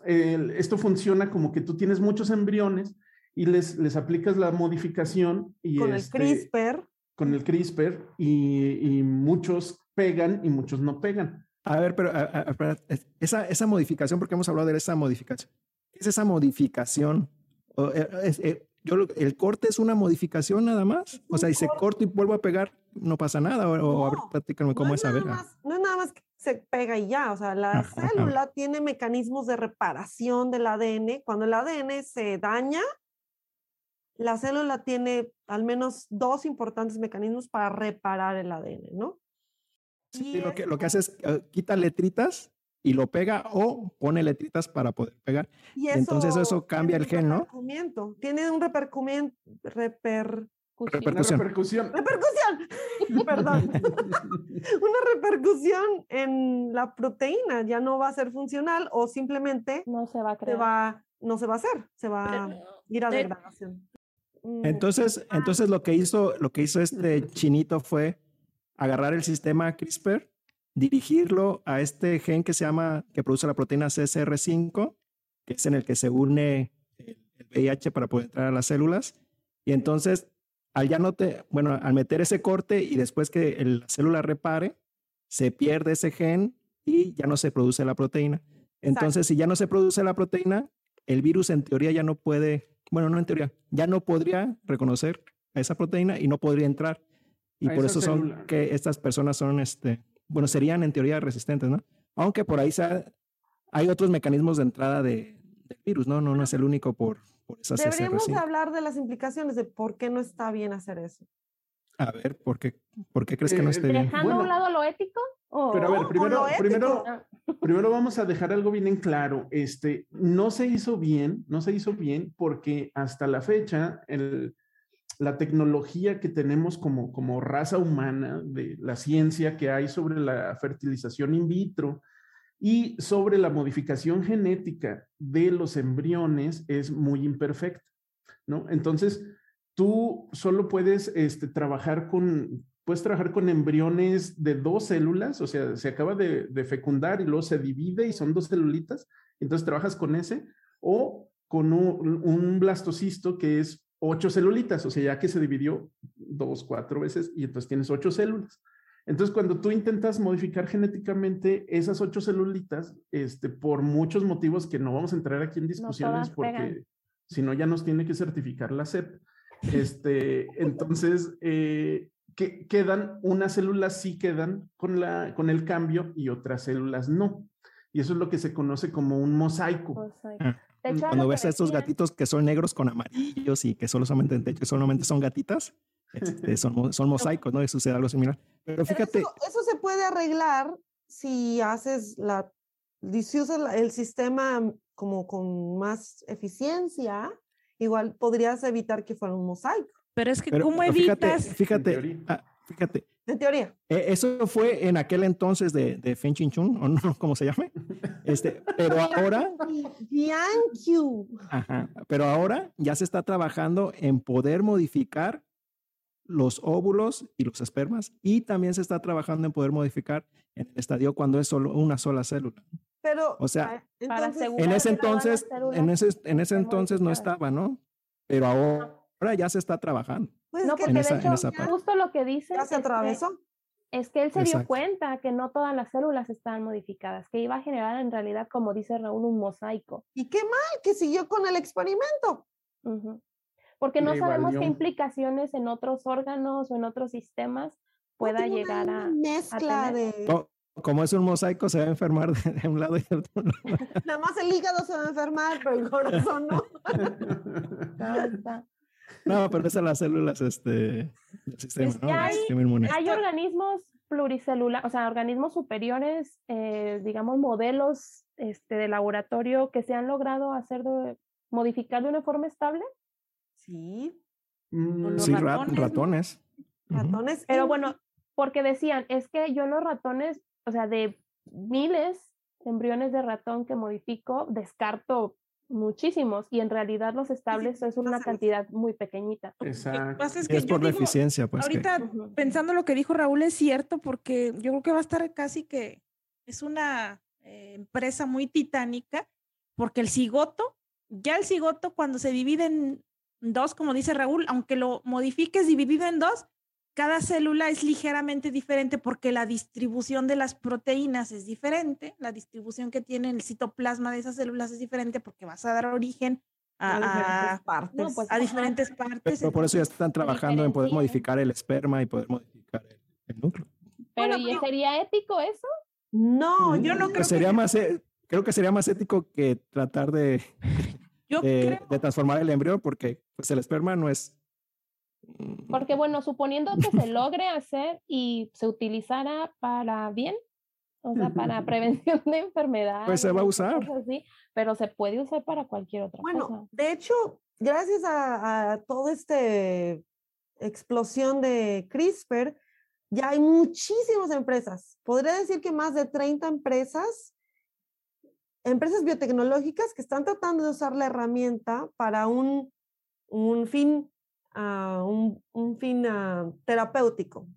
el- esto funciona como que tú tienes muchos embriones y les, les aplicas la modificación y con este, el CRISPR, con el CRISPR y, y muchos pegan y muchos no pegan. A ver, pero a- esa, esa modificación, porque hemos hablado de esa modificación. ¿Qué es esa modificación? O, eh, es- eh, yo, ¿El corte es una modificación nada más? O sea, si se corta y vuelvo a pegar, no pasa nada. O, o a ver, No, platícame cómo no, es, es a ver. más, no es nada más que se pega y ya, o sea, la Ajá, ajá. célula tiene mecanismos de reparación del ADN. Cuando el ADN se daña, la célula tiene al menos dos importantes mecanismos para reparar el ADN, ¿no? Sí, Y lo, que, lo que hace es eh, quita letritas y lo pega o pone letritas para poder pegar. Y Entonces eso cambia el gen, ¿no? Tiene un repercumiento, reper, Una Repercusión. repercusión. repercusión, perdón, una repercusión en la proteína, ya no va a ser funcional o simplemente No se va a se crear. va, no se va a hacer, se va a ir a de- degradación. Mm, Entonces, entonces lo que hizo, lo que hizo este chinito fue agarrar el sistema CRISPR, dirigirlo a este gen que se llama, que produce la proteína CSR5, que es en el que se une el el VIH para poder entrar a las células. Y entonces, al ya no te, bueno, al meter ese corte y después que el- la célula repare, se pierde ese gen y ya no se produce la proteína. Entonces, si ya no se produce la proteína, el virus en teoría ya no puede, bueno, no en teoría, ya no podría reconocer a esa proteína y no podría entrar. Y A por eso son que estas personas son, este, bueno, serían en teoría resistentes, ¿no? Aunque por ahí sea- hay otros mecanismos de entrada de, del virus, ¿no? No, no es el único por, por esas Deberíamos de CSR5. hablar de las implicaciones de por qué no está bien hacer eso. A ver, ¿por qué, ¿por qué crees que no Eh, esté bien? Dejando a Bueno. un lado lo ético. o- Pero a ver, primero, primero, Ah, primero vamos a dejar algo bien en claro. Este, no se hizo bien, no se hizo bien porque hasta la fecha el, la tecnología que tenemos como, como raza humana, de la ciencia que hay sobre la fertilización in vitro y sobre la modificación genética de los embriones es muy imperfecta, ¿no? Entonces, tú solo puedes este, trabajar con, puedes trabajar con embriones de dos células, o sea, se acaba de, fecundar y luego se divide y son dos celulitas, Entonces trabajas con ese o con un blastocisto que es ocho celulitas, o sea, ya que se dividió dos, cuatro veces y entonces tienes ocho células. Entonces, cuando tú intentas modificar genéticamente esas ocho celulitas, este, por muchos motivos que no vamos a entrar aquí en discusiones, porque si no ya nos tiene que certificar la CEP, este, entonces, eh, que quedan, unas células sí quedan con, la, con el cambio y otras células no. Y eso es lo que se conoce como un mosaico. Ah, cuando ves a estos gatitos que son negros con amarillos y que solamente, solamente son gatitas, este, son, son mosaicos, ¿no? Y sucede algo similar. Pero fíjate. Eso, se puede arreglar si haces la. Si usas el sistema como con más eficiencia, igual podrías evitar que fuera un mosaico. Pero es que, ¿cómo evitas? Fíjate, fíjate, ah, fíjate. En teoría. E, eso fue en aquel entonces de, de Feng Chun, o no, como se llame. Este, pero ahora. Ajá, pero ahora ya se está trabajando en poder modificar los óvulos y los espermas y también se está trabajando en poder modificar en el estadio cuando es solo una sola célula. Pero, o sea, en ese entonces, en ese, en ese entonces no estaba, ¿no? Pero ahora ya se está trabajando. Pues no, porque de hecho, justo lo que dice. se atravesó. Es que él se dio cuenta que no todas las células estaban modificadas, que iba a generar en realidad, como dice Raúl, un mosaico. Y qué mal que siguió con el experimento porque no sabemos qué implicaciones en otros órganos o en otros sistemas pueda llegar a. Mezcla de. como es un mosaico, se va a enfermar de, un lado y del otro. Nada más el hígado se va a enfermar, pero el corazón no. no, pero esas son las células este, del sistema, ¿no? Hay, hay organismos pluricelulares, o sea, organismos superiores, eh, digamos, modelos este, de laboratorio que se han logrado hacer de, modificar de una forma estable. Sí. Mm, sí, ratones. Ratones. Pero bueno, porque decían, es que yo los ratones, o sea, de miles de embriones de ratón que modifico, descarto muchísimos y en realidad los estables es una cantidad muy pequeñita. Exacto. Es, que es por deficiencia, pues. Ahorita pensando lo que dijo Raúl es cierto porque yo creo que va a estar casi que es una eh, empresa muy titánica porque el cigoto, ya el cigoto cuando se divide en dos, como dice Raúl, aunque lo modifiques dividido en dos, cada célula es ligeramente diferente porque la distribución de las proteínas es diferente, la distribución que tiene el citoplasma de esas células es diferente porque vas a dar origen a, diferentes partes. Pues, a diferentes partes. Pero por eso ya están trabajando en poder modificar el esperma y poder modificar el, núcleo. Pero ¿y sería ético eso? No, yo no creo pues sería más, e, creo que sería más ético que tratar de de, transformar el embrión porque pues, el esperma no es... Porque bueno, suponiendo que se logre hacer y se utilizara para bien, o sea, para prevención de enfermedades. Pues se va a usar. Así, pero se puede usar para cualquier otra cosa. Bueno, de hecho, gracias a, a toda esta explosión de CRISPR, ya hay muchísimas empresas. Podría decir que más de 30 empresas empresas biotecnológicas que están tratando de usar la herramienta para un, un fin, uh, un, fin uh, terapéutico.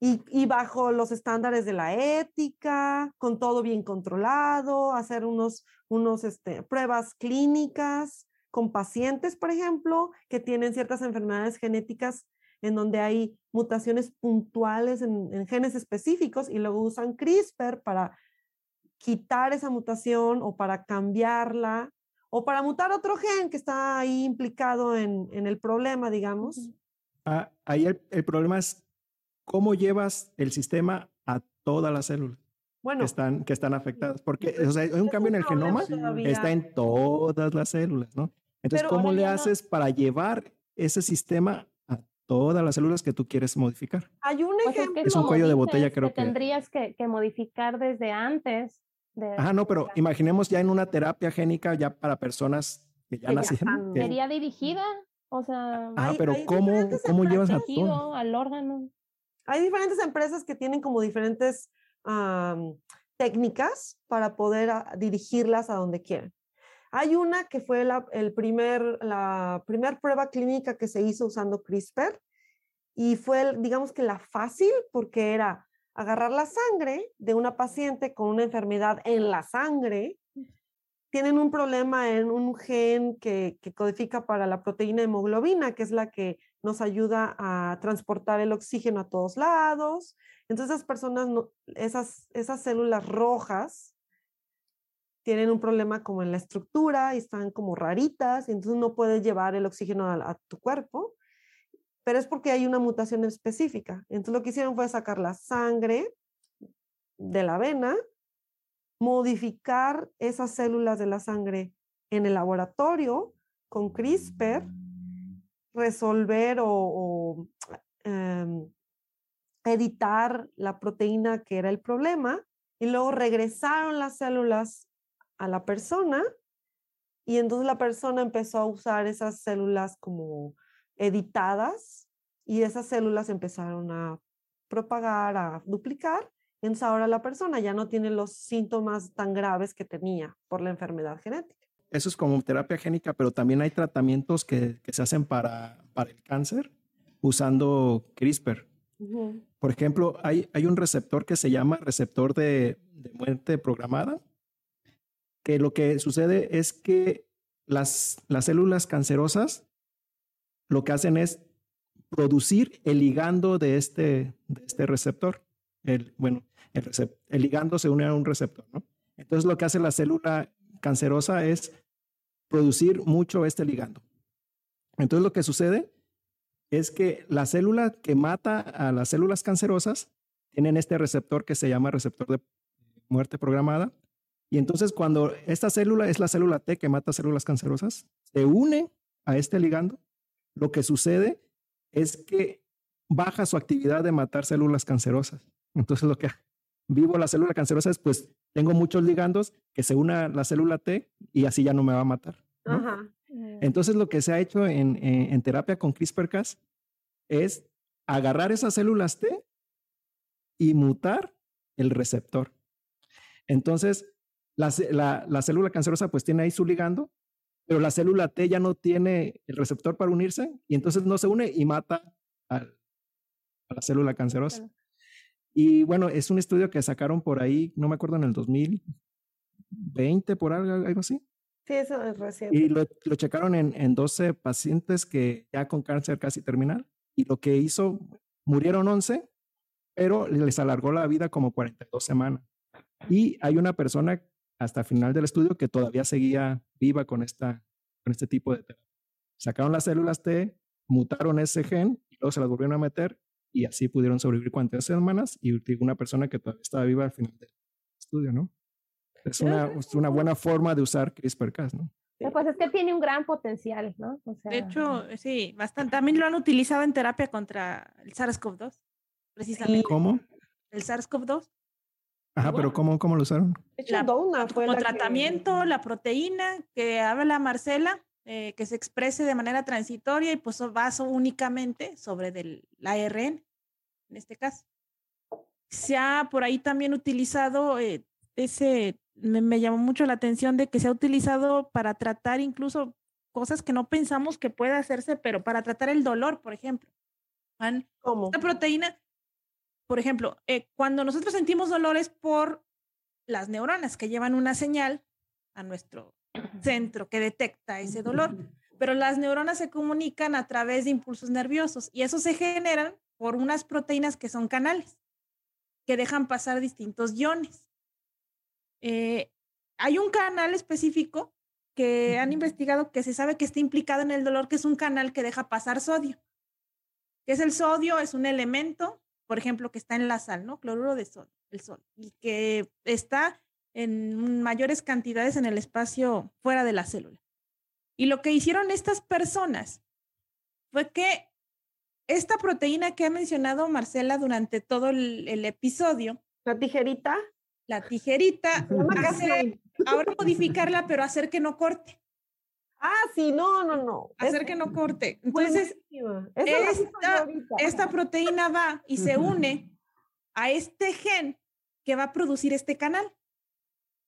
Y, y, bajo los estándares de la ética, con todo bien controlado, hacer unos, unos este, pruebas clínicas con pacientes, por ejemplo, que tienen ciertas enfermedades genéticas en donde hay mutaciones puntuales en, en genes específicos y luego usan CRISPR para quitar esa mutación o para cambiarla o para mutar otro gen que está ahí implicado en, en el problema, digamos. Ah, ahí el, el, problema es cómo llevas el sistema a todas las células bueno, que, están, que están afectadas. Porque o sea, hay un cambio en el genoma, está en todas las células, ¿no? Entonces, ¿cómo le haces para llevar ese sistema a todas las células que tú quieres modificar? Hay un pues ejemplo. Es, un cuello de botella, creo que. Tendrías que, que modificar desde antes Ajá, no, pero imaginemos ya en una terapia génica ya para personas que ya nacieron. Sería dirigida, o sea. Ah, pero ¿cómo, ¿cómo llevas a todo? al órgano? Hay diferentes empresas que tienen como diferentes técnicas para poder ah, dirigirlas a donde quieren. Hay una que fue la, el primer, la primer prueba clínica que se hizo usando CRISPR y fue, digamos que la fácil porque era agarrar la sangre de una paciente con una enfermedad en la sangre tienen un problema en un gen que, que, codifica para la proteína hemoglobina, que es la que nos ayuda a transportar el oxígeno a todos lados. Entonces, esas personas, esas, esas células rojas tienen un problema como en la estructura y están como raritas, y entonces no puedes llevar el oxígeno a, a tu cuerpo, pero es porque hay una mutación específica. Entonces, lo que hicieron fue sacar la sangre de la vena modificar esas células de la sangre en el laboratorio con CRISPR, resolver o, em, editar la proteína que era el problema y luego regresaron las células a la persona y entonces la persona empezó a usar esas células como editadas y esas células empezaron a propagar, a duplicar entonces ahora la persona ya no tiene los síntomas tan graves que tenía por la enfermedad genética. Eso es como terapia génica, pero también hay tratamientos que, que se hacen para, para, el cáncer usando CRISPR. Por ejemplo, hay, hay, un receptor que se llama receptor de, de, muerte programada, que lo que sucede es que las, las células cancerosas lo que hacen es producir el ligando de este, de este receptor. El, bueno, el, ligando se une a un receptor, ¿no? Entonces lo que hace la célula cancerosa es producir mucho este ligando. Entonces lo que sucede es que la célula que mata a las células cancerosas tienen este receptor que se llama receptor de muerte programada. Y entonces cuando esta célula es la célula T que mata células cancerosas, se une a este ligando, lo que sucede es que baja su actividad de matar células cancerosas. Entonces lo que vivo la célula cancerosa es pues tengo muchos ligandos que se una la célula T y así ya no me va a matar. Mm. Entonces lo que se ha hecho en, en, terapia con CRISPR-Cas es agarrar esas células T y mutar el receptor. Entonces, la, la, la, célula cancerosa pues tiene ahí su ligando, pero la célula T ya no tiene el receptor para unirse y entonces no se une y mata a, la célula cancerosa. Y bueno, es un estudio que sacaron por ahí, no me acuerdo, en el 2020, por algo, algo así. Sí, eso es reciente. Y lo, lo checaron en, en 12 pacientes que ya con cáncer casi terminal. Y lo que hizo, murieron 11, pero les alargó la vida como 42 semanas. Y hay una persona hasta el final del estudio que todavía seguía viva con, esta, con este tipo de terapia. Sacaron las células T, mutaron ese gen y luego se las volvieron a meter y así pudieron sobrevivir cuantas semanas y una persona que todavía estaba viva al final del estudio, ¿no? Es una, es una buena forma de usar CRISPR-Cas, ¿no? Pues es que tiene un gran potencial, ¿no? O sea, de hecho, sí, bastante. También lo han utilizado en terapia contra el SARS-CoV-2, precisamente. ¿Cómo? El SARS-CoV-2. Ajá, pero ¿cómo, ¿cómo lo usaron? La, como tratamiento, la proteína que habla Marcela, eh, que se exprese de manera transitoria y pues baso únicamente sobre del ARN, en este caso. Se ha por ahí también utilizado eh, ese, me, llamó mucho la atención de que se ha utilizado para tratar incluso cosas que no pensamos que pueda hacerse, pero para tratar el dolor, por ejemplo. ¿Cómo? Esta proteína, por ejemplo, eh, cuando nosotros sentimos dolores por las neuronas que llevan una señal a nuestro centro que detecta ese dolor. Pero las neuronas se comunican a través de impulsos nerviosos y eso se generan por unas proteínas que son canales, que dejan pasar distintos iones. Eh, hay un canal específico que han investigado que se sabe que está implicado en el dolor, que es un canal que deja pasar sodio. ¿Qué es el sodio? Es un elemento, por ejemplo, que está en la sal, ¿no? Cloruro de sodio, el sol, y que está en mayores cantidades en el espacio fuera de la célula. Y lo que hicieron estas personas fue que esta proteína que ha mencionado Marcela durante todo el, episodio. La tijerita. La tijerita. ahora modificarla, pero hacer que no corte. Ah, sí, no, no, no. Hacer que no corte. Entonces, esta, esta proteína va y se une a este gen que va a producir este canal.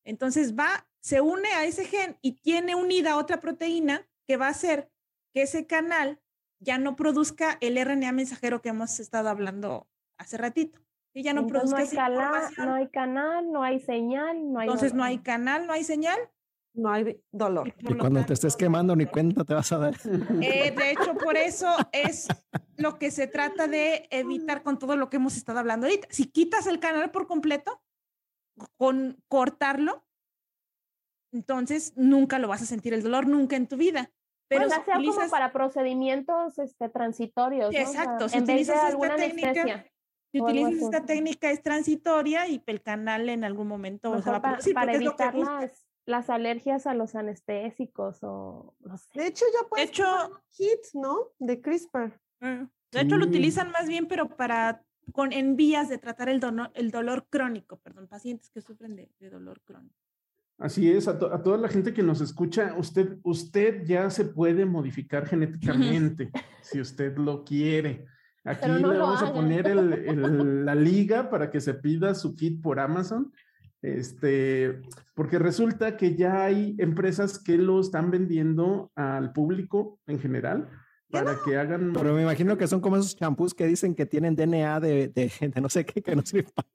Entonces va, se une a ese gen y tiene unida otra proteína que va a hacer que ese canal ya no produzca el RNA mensajero que hemos estado hablando hace ratito. Y ya no produzca no hay, canal, no hay canal, no hay señal, no hay Entonces no hay canal, no hay señal no hay dolor. Y cuando te estés quemando, ni cuenta te vas a dar. Eh, de hecho, por eso es lo que se trata de evitar con todo lo que hemos estado hablando ahorita. Si quitas el canal por completo, con cortarlo, entonces nunca lo vas a sentir el dolor, nunca en tu vida. Pero si sea como utilizas- para procedimientos este, transitorios. Sí, ¿no? O sea, exacto, si en vez de utilizas esta técnica, si utilizas esta técnica es transitoria y el canal en algún momento se va a producir, para evitar las, las alergias a los anestésicos o no sé. De hecho, ya puedes hecho- tomar un kit, ¿no? De CRISPR. Mm. De hecho, lo Sí. utilizan más bien, pero para con en vías de tratar el, dono- el dolor crónico, perdón, pacientes que sufren de, de dolor crónico. Así es, a, to- a toda la gente que nos escucha, usted, usted ya se puede modificar genéticamente si usted lo quiere. Aquí no le vamos a poner el- el- la liga para que se pida su kit por Amazon. Este, porque resulta que ya hay empresas que lo están vendiendo al público en general para que hagan. Pero me imagino que son como esos champús que dicen que tienen DNA de, de, de no sé qué, que no sirve para-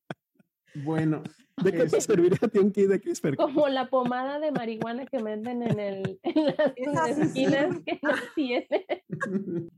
Bueno, ¿De qué te Este- serviría a ti un kit de CRISPR? Como la pomada de marihuana que venden en, el, en las sí esquinas que no tiene.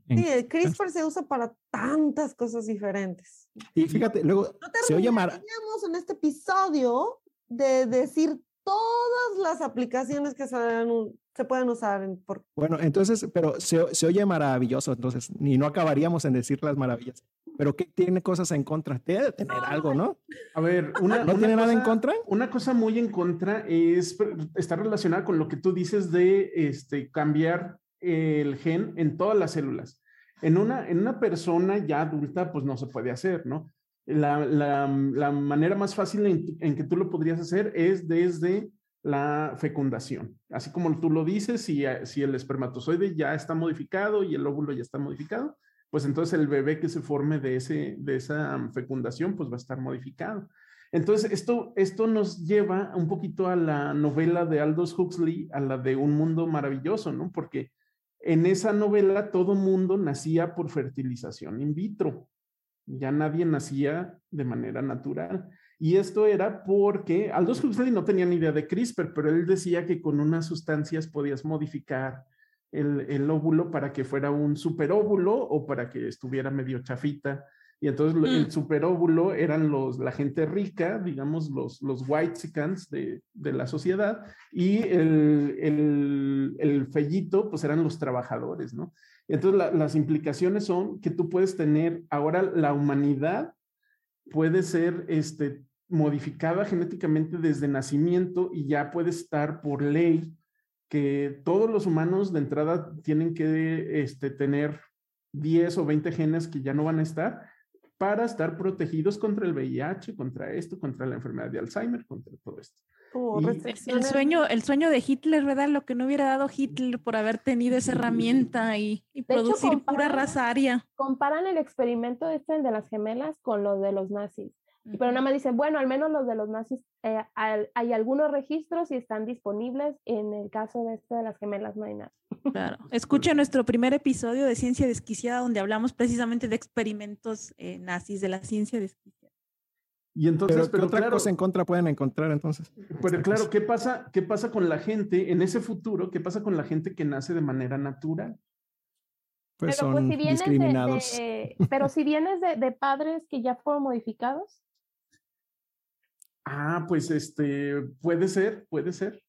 Sí, el CRISPR se usa para tantas cosas diferentes. Y fíjate, luego No se oye mar... en este episodio de decir todas las aplicaciones que se, pueden usar en, por Bueno, entonces, pero se, se oye maravilloso, entonces, ni no acabaríamos en decir las maravillas. Pero ¿qué tiene cosas en contra? Debe de tener algo, ¿no? a ver, una, ¿No una tiene nada en cosa- contra? Una cosa muy en contra es, está relacionada con lo que tú dices de este, cambiar el gen en todas las células. En una, en una persona ya adulta, pues no se puede hacer, ¿no? La, la- la manera más fácil en, que tú lo podrías hacer es desde la fecundación. Así como tú lo dices, si, si el espermatozoide ya está modificado y el óvulo ya está modificado, pues entonces el bebé que se forme de, ese, de esa fecundación, pues va a estar modificado. Entonces, esto, esto nos lleva un poquito a la novela de Aldous Huxley, a la de Un Mundo Maravilloso, ¿no? Porque en esa novela todo mundo nacía por fertilización in vitro. Ya nadie nacía de manera natural. Y esto era porque Aldous Huxley no tenía ni idea de CRISPR, pero él decía que con unas sustancias podías modificar el, el óvulo para que fuera un superóvulo o para que estuviera medio chafita. Y entonces lo- el Mm. superóvulo eran los, la gente rica, digamos, los, los white de, de la sociedad, y el, el, el fellito, pues eran los trabajadores, ¿no? Entonces la- las implicaciones son que tú puedes tener, ahora la humanidad puede ser este, modificada genéticamente desde nacimiento y ya puede estar por ley que todos los humanos de entrada tienen que este, tener 10 o 20 genes que ya no van a estar para estar protegidos contra el VIH, contra esto, contra la enfermedad de Alzheimer, contra todo esto. Y- El sueño, el sueño de Hitler, ¿verdad? Lo que no hubiera dado Hitler por haber tenido esa herramienta y, y hecho, producir pura raza aria. Comparan el experimento este el de las gemelas con los de los nazis. Pero nada más dicen, bueno, al menos los de los nazis, eh, al- hay algunos registros y están disponibles. En el caso de este de las gemelas no hay nada. Claro. Escucha nuestro primer episodio de Ciencia Desquiciada, donde hablamos precisamente de experimentos eh, nazis, de la ciencia desquiciada. Y entonces, Pero, ¿qué pero, otra claro, cosa en contra pueden encontrar entonces? pero claro. ¿qué pasa, ¿qué pasa con la gente en ese futuro? ¿Qué pasa con la gente que nace de manera natural? Pues pero son pues si vienes de- discriminados. de, pero si vienes de, de padres que ya fueron modificados, Ah, pues este, puede ser, puede ser.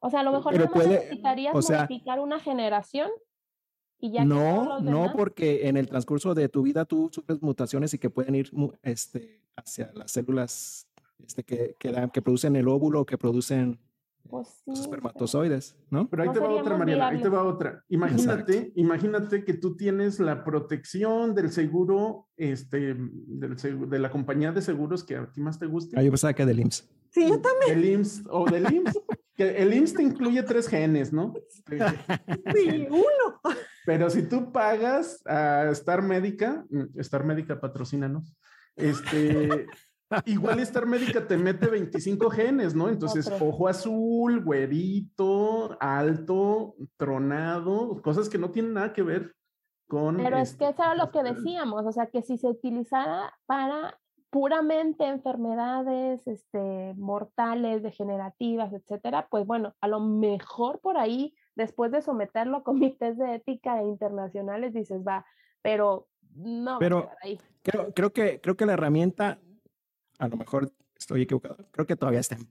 o sea, a lo mejor Pero puede- necesitarías o sea- modificar una generación y ya No, no, demás- porque en el transcurso de tu vida tú sufres mutaciones y que pueden ir este, hacia las células este, que, que, dan- que producen el óvulo, que producen Pues sí, espermatozoides, ¿no? Pero ahí No te va otra, Mariana, ahí te va otra. Imagínate, imagínate que tú tienes la protección del seguro, este, del segu- de la compañía de seguros que a ti más te guste. Ah, yo pensaba que del IMSS. Sí, yo también. Del IMSS o del IMSS. que el IMSS te incluye tres genes, ¿no? Sí, uno. Pero si tú pagas a Star Médica, mm, Star Médica patrocínanos, este, igual Star Médica te mete 25 genes, ¿no? Entonces, Otro. ojo azul, güerito, alto, tronado, cosas que no tienen nada que ver con... Pero es que este, eso era lo que las- decíamos, o sea, que si se utilizara para puramente enfermedades este, mortales, degenerativas, etcétera, pues bueno, a lo mejor por ahí, después de someterlo a comités de ética internacionales, dices, va, pero no. Pero Creo, creo, que, creo que la herramienta, a lo mejor estoy equivocado, creo que todavía está en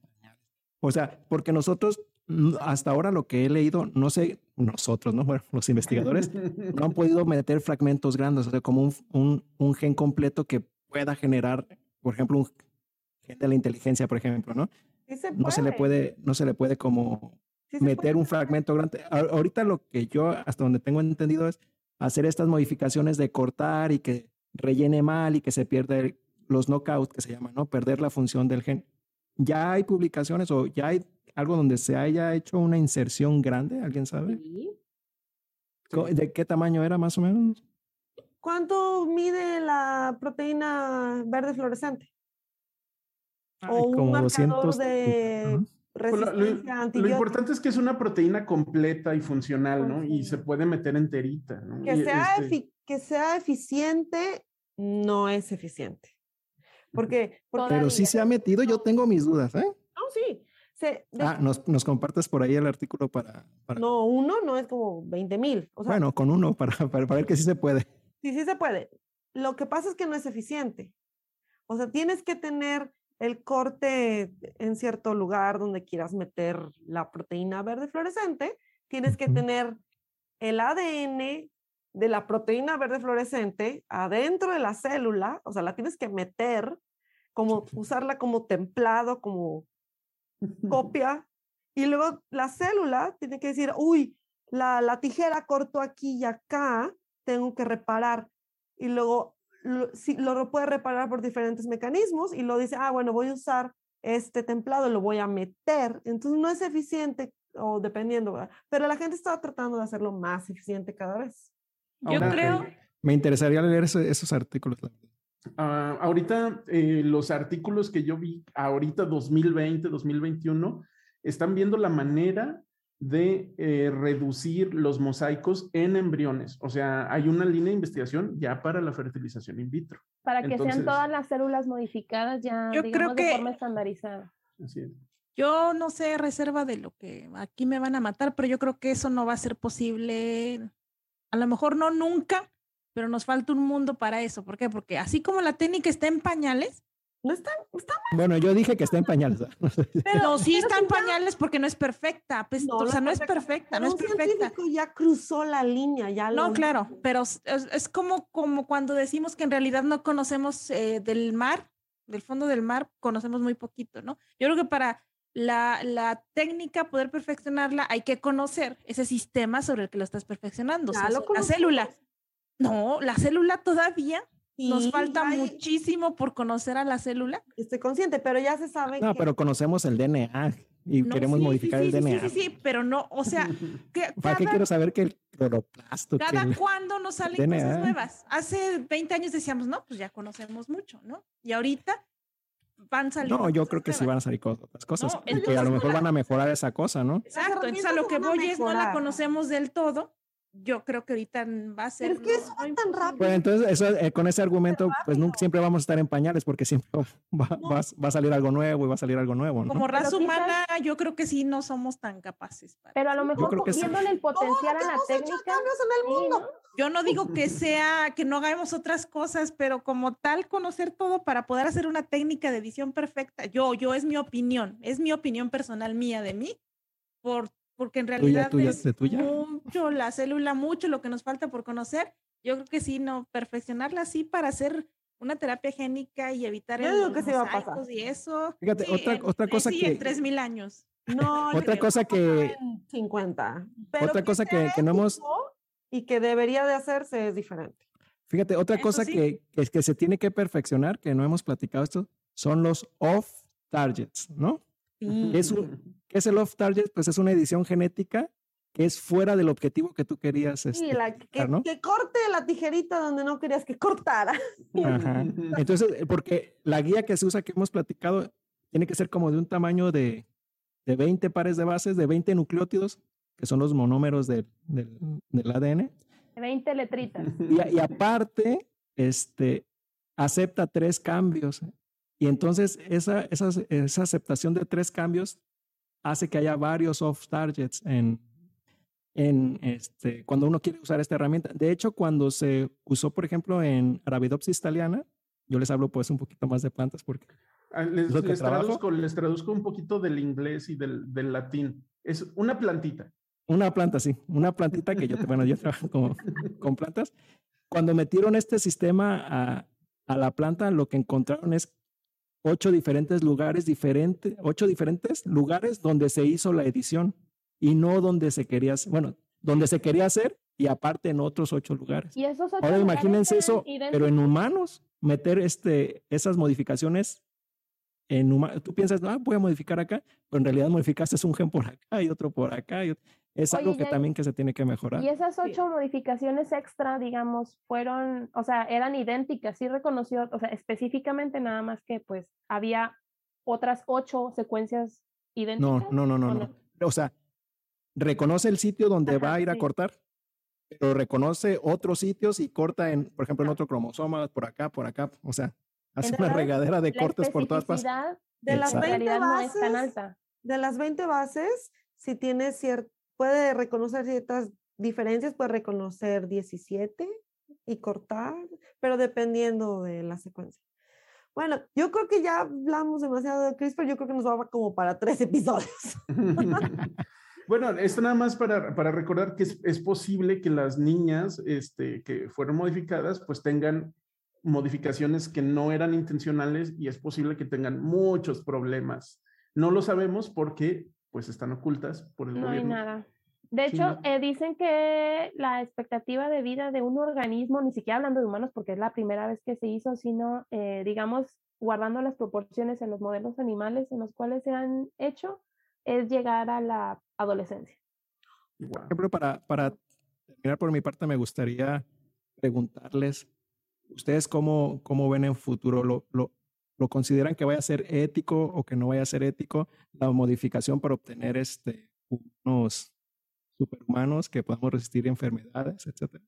O sea, porque nosotros, mm, hasta ahora lo que he leído, no sé, nosotros, ¿no? Bueno, los investigadores no han podido meter fragmentos grandes, o sea, como un, un, un gen completo que pueda generar, por ejemplo, un gen de la inteligencia, por ejemplo, ¿no? se no se le puede, no se le puede como meter un fragmento grande. Ahorita lo que yo, hasta donde tengo entendido, es hacer estas modificaciones de cortar y que rellene mal y que se pierda los knockouts que se llaman, ¿no? Perder la función del gen. ¿Ya hay publicaciones o ya hay algo donde se haya hecho una inserción grande? ¿Alguien sabe? ¿De qué tamaño era más o menos? ¿Cuánto mide la proteína verde fluorescente? o un como 200 de pues lo, importante es que es una proteína completa y funcional, ¿no? Y se puede meter enterita, ¿no? Que, sea, este que sea eficiente, no es eficiente. Porque, Pero sí se ha metido, yo tengo mis dudas, ¿eh? No, sí. ah, nos, nos, compartes por ahí el artículo para... No, uno no es como 20 mil. bueno, con uno, para, para, para ver que sí se puede. Sí, sí se puede. Lo que pasa es que no es eficiente. O sea, tienes que tener el corte en cierto lugar donde quieras meter la proteína verde fluorescente. Tienes que tener el ADN de la proteína verde fluorescente adentro de la célula, o sea, la tienes que meter, como usarla como templado, como copia, y luego la célula tiene que decir, uy, la, la tijera cortó aquí y acá, tengo que reparar. Y luego lo, si, lo puede reparar por diferentes mecanismos y lo dice, ah, bueno, voy a usar este templado, lo voy a meter. Entonces no es eficiente o dependiendo, pero la gente está tratando de hacerlo más eficiente cada vez. Yo creo... Me interesaría leer esos artículos. Uh, ahorita eh, los artículos que yo vi, ahorita 2020, 2021, están viendo la manera de eh, reducir los mosaicos en embriones. O sea, hay una línea de investigación ya para la fertilización in vitro. Para que sean todas las células modificadas ya yo creo que, de forma estandarizada. Así es. Yo no sé reserva de lo que aquí me van a matar, pero yo creo que eso no va a ser posible. A lo mejor no nunca, pero nos falta un mundo para eso. ¿Por qué? Porque así como la técnica está en pañales, no está, está Bueno, yo dije que está en pañales. Pero no, sí está en pañales porque no es perfecta. Pues, no, o sea, no es perfecta, no es perfecta. ya cruzó la línea, ya No, claro, pero es, como, como cuando decimos que en realidad no conocemos eh, del mar, del fondo del mar, conocemos muy poquito, ¿no? Yo creo que para la, la, técnica, poder perfeccionarla, hay que conocer ese sistema sobre el que lo estás perfeccionando. la célula. No, la célula todavía nos falta muchísimo por conocer a la célula. Estoy consciente, pero ya se sabe. No, pero conocemos el DNA y queremos modificar el DNA. Sí, sí, sí, pero no, o sea, ¿para qué quiero saber que el cloroplasto? Cada cuándo nos salen cosas nuevas. Hace 20 años decíamos, no, pues ya conocemos mucho, ¿no? Y ahorita van saliendo. No, yo creo que sí van a salir otras cosas, y que a lo mejor van a mejorar esa cosa, ¿no? Exacto, entonces a lo que voy es no la conocemos del todo yo creo que ahorita va a ser. es que eso no, tan rápido. Pues entonces, eso, eh, con ese argumento, pues nunca, siempre vamos a estar en pañales porque siempre va, va, va, a salir algo nuevo y va a salir algo nuevo. ¿no? Como raza humana, yo creo que sí no somos tan capaces. pero a lo mejor viéndole el potencial a la técnica. En el mundo. Yo no digo que sea, que no hagamos otras cosas, pero como tal, conocer todo para poder hacer una técnica de edición perfecta. Yo, yo es mi opinión, es mi opinión personal mía de mí, por porque en realidad es mucho la célula, mucho lo que nos falta por conocer. Yo creo que sí, no, perfeccionarla así para hacer una terapia génica y evitar el que se va a pasar. y eso. Fíjate, otra, otra cosa que... en 3000 años. No, otra cosa que... 50. otra cosa que, que, no hemos... Y que debería de hacerse es diferente. Fíjate, otra cosa que, es que se tiene que perfeccionar, que no hemos platicado esto, son los off targets, ¿no? Es un, ¿Qué es el off target? Pues es una edición genética que es fuera del objetivo que tú querías. Este, sí, la, que, corte la tijerita donde no querías que cortara. Ajá. Entonces, eh, porque la guía que se usa, que hemos platicado, tiene que ser como de un tamaño de, de 20 pares de bases, de 20 nucleótidos, que son los monómeros del, del ADN. 20 letritas. Y, y aparte, este, acepta tres cambios. Y entonces esa, esa, esa aceptación de tres cambios hace que haya varios off targets en, en este, cuando uno quiere usar esta herramienta. De hecho, cuando se usó, por ejemplo, en Arabidopsis italiana, yo les hablo pues un poquito más de plantas porque... Ah, les, les, traduzco, les, traduzco, un poquito del inglés y del, del, latín. Es una plantita. Una planta, sí. Una plantita que yo, bueno, yo trabajo con, con plantas. Cuando metieron este sistema a, a la planta, lo que encontraron es ocho diferentes lugares diferentes, ocho diferentes lugares donde se hizo la edición y no donde se quería, bueno, donde se quería hacer y aparte en otros ocho lugares. ¿Y esos Ahora imagínense eso, pero en humanos, meter este, esas modificaciones en humanos. Tú piensas, ah, voy a modificar acá, pero en realidad modificaste un gen por acá y otro por acá. Y Es algo que también que se tiene que mejorar. Y esas ocho modificaciones extra, digamos, fueron, o sea, eran idénticas, sí reconoció, o sea, específicamente nada más que pues había otras ocho secuencias idénticas. No, no, no, no, no. O sea, reconoce el sitio donde va a ir a cortar, pero reconoce otros sitios y corta en, por ejemplo, en otro cromosoma, por acá, por acá, o sea, hace una regadera de cortes por todas partes. De las 20 bases, de las 20 bases, si tiene cierto, puede reconocer ciertas diferencias, puede reconocer 17 y cortar, pero dependiendo de la secuencia. Bueno, yo creo que ya hablamos demasiado de CRISPR, yo creo que nos va como para tres episodios. Bueno, esto nada más para, para recordar que es, es, posible que las niñas este, que fueron modificadas pues tengan modificaciones que no eran intencionales y es posible que tengan muchos problemas. No lo sabemos porque pues están ocultas por el no gobierno. No hay nada. De hecho, eh, dicen que la expectativa de vida de un organismo, ni siquiera hablando de humanos porque es la primera vez que se hizo, sino, eh, digamos, guardando las proporciones en los modelos animales en los cuales se han hecho, es llegar a la adolescencia. Por ejemplo, para, para terminar por mi parte, me gustaría preguntarles, ¿ustedes cómo, cómo ven en futuro? ¿Lo, lo, ¿Lo consideran que vaya a ser ético o que no vaya a ser ético la modificación para obtener este, unos superhumanos que podamos resistir enfermedades, etcétera?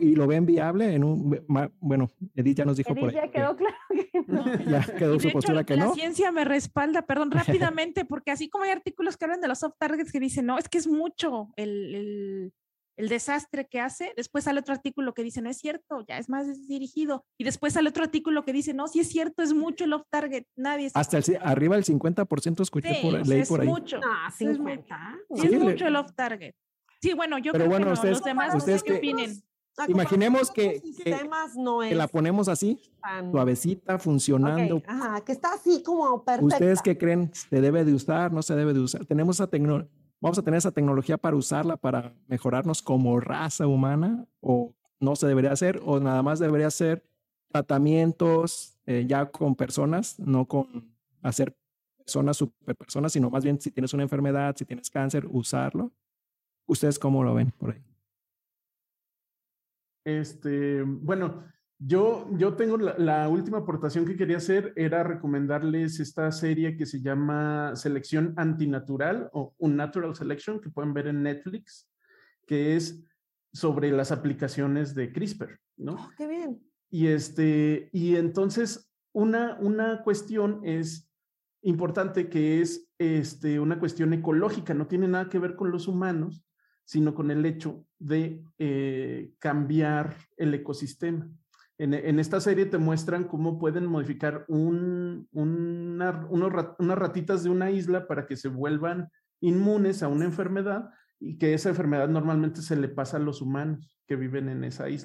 y lo ven viable en un bueno Edith ya nos dijo Edith por ahí ya quedó claro que no ya quedó su postura hecho, que la no ciencia me respalda perdón rápidamente porque así como hay artículos que hablan de los soft targets que dicen no es que es mucho el, el, el desastre que hace después sale otro artículo que dice no es cierto ya es más dirigido y después sale otro artículo que dice no sí es cierto es mucho el off target nadie hasta el, arriba del 50% escuché sí, por, leí es por ahí mucho es 50. mucho, sí, es mucho el off target sí bueno yo Pero creo bueno, que no. ustedes- los demás ustedes no qué que- opinen A Imaginemos que- que- no que la ponemos así tan- suavecita funcionando Ok, ajá, que está así como perfecta. ¿Ustedes qué creen? ¿Se debe de usar? ¿No se debe de usar? Tenemos esa tecnología, vamos a tener esa tecnología para usarla para mejorarnos como raza humana o no se debería hacer o nada más debería ser tratamientos eh, ya con personas, no con hacer personas super personas, sino más bien si tienes una enfermedad, si tienes cáncer, usarlo. ¿Ustedes cómo lo ven por ahí? Este, bueno, yo, yo tengo la, la, última aportación que quería hacer era recomendarles esta serie que se llama Selección Antinatural o Unnatural Selection que pueden ver en Netflix, que es sobre las aplicaciones de CRISPR, ¿no? Oh, qué bien. Y este, y entonces una, una cuestión es importante que es este, una cuestión ecológica, no tiene nada que ver con los humanos, sino con el hecho de eh, cambiar el ecosistema. En, esta serie te muestran cómo pueden modificar unas ratitas de una isla para que se vuelvan inmunes a una enfermedad y que esa enfermedad normalmente se le pasa a los humanos que viven en esa isla.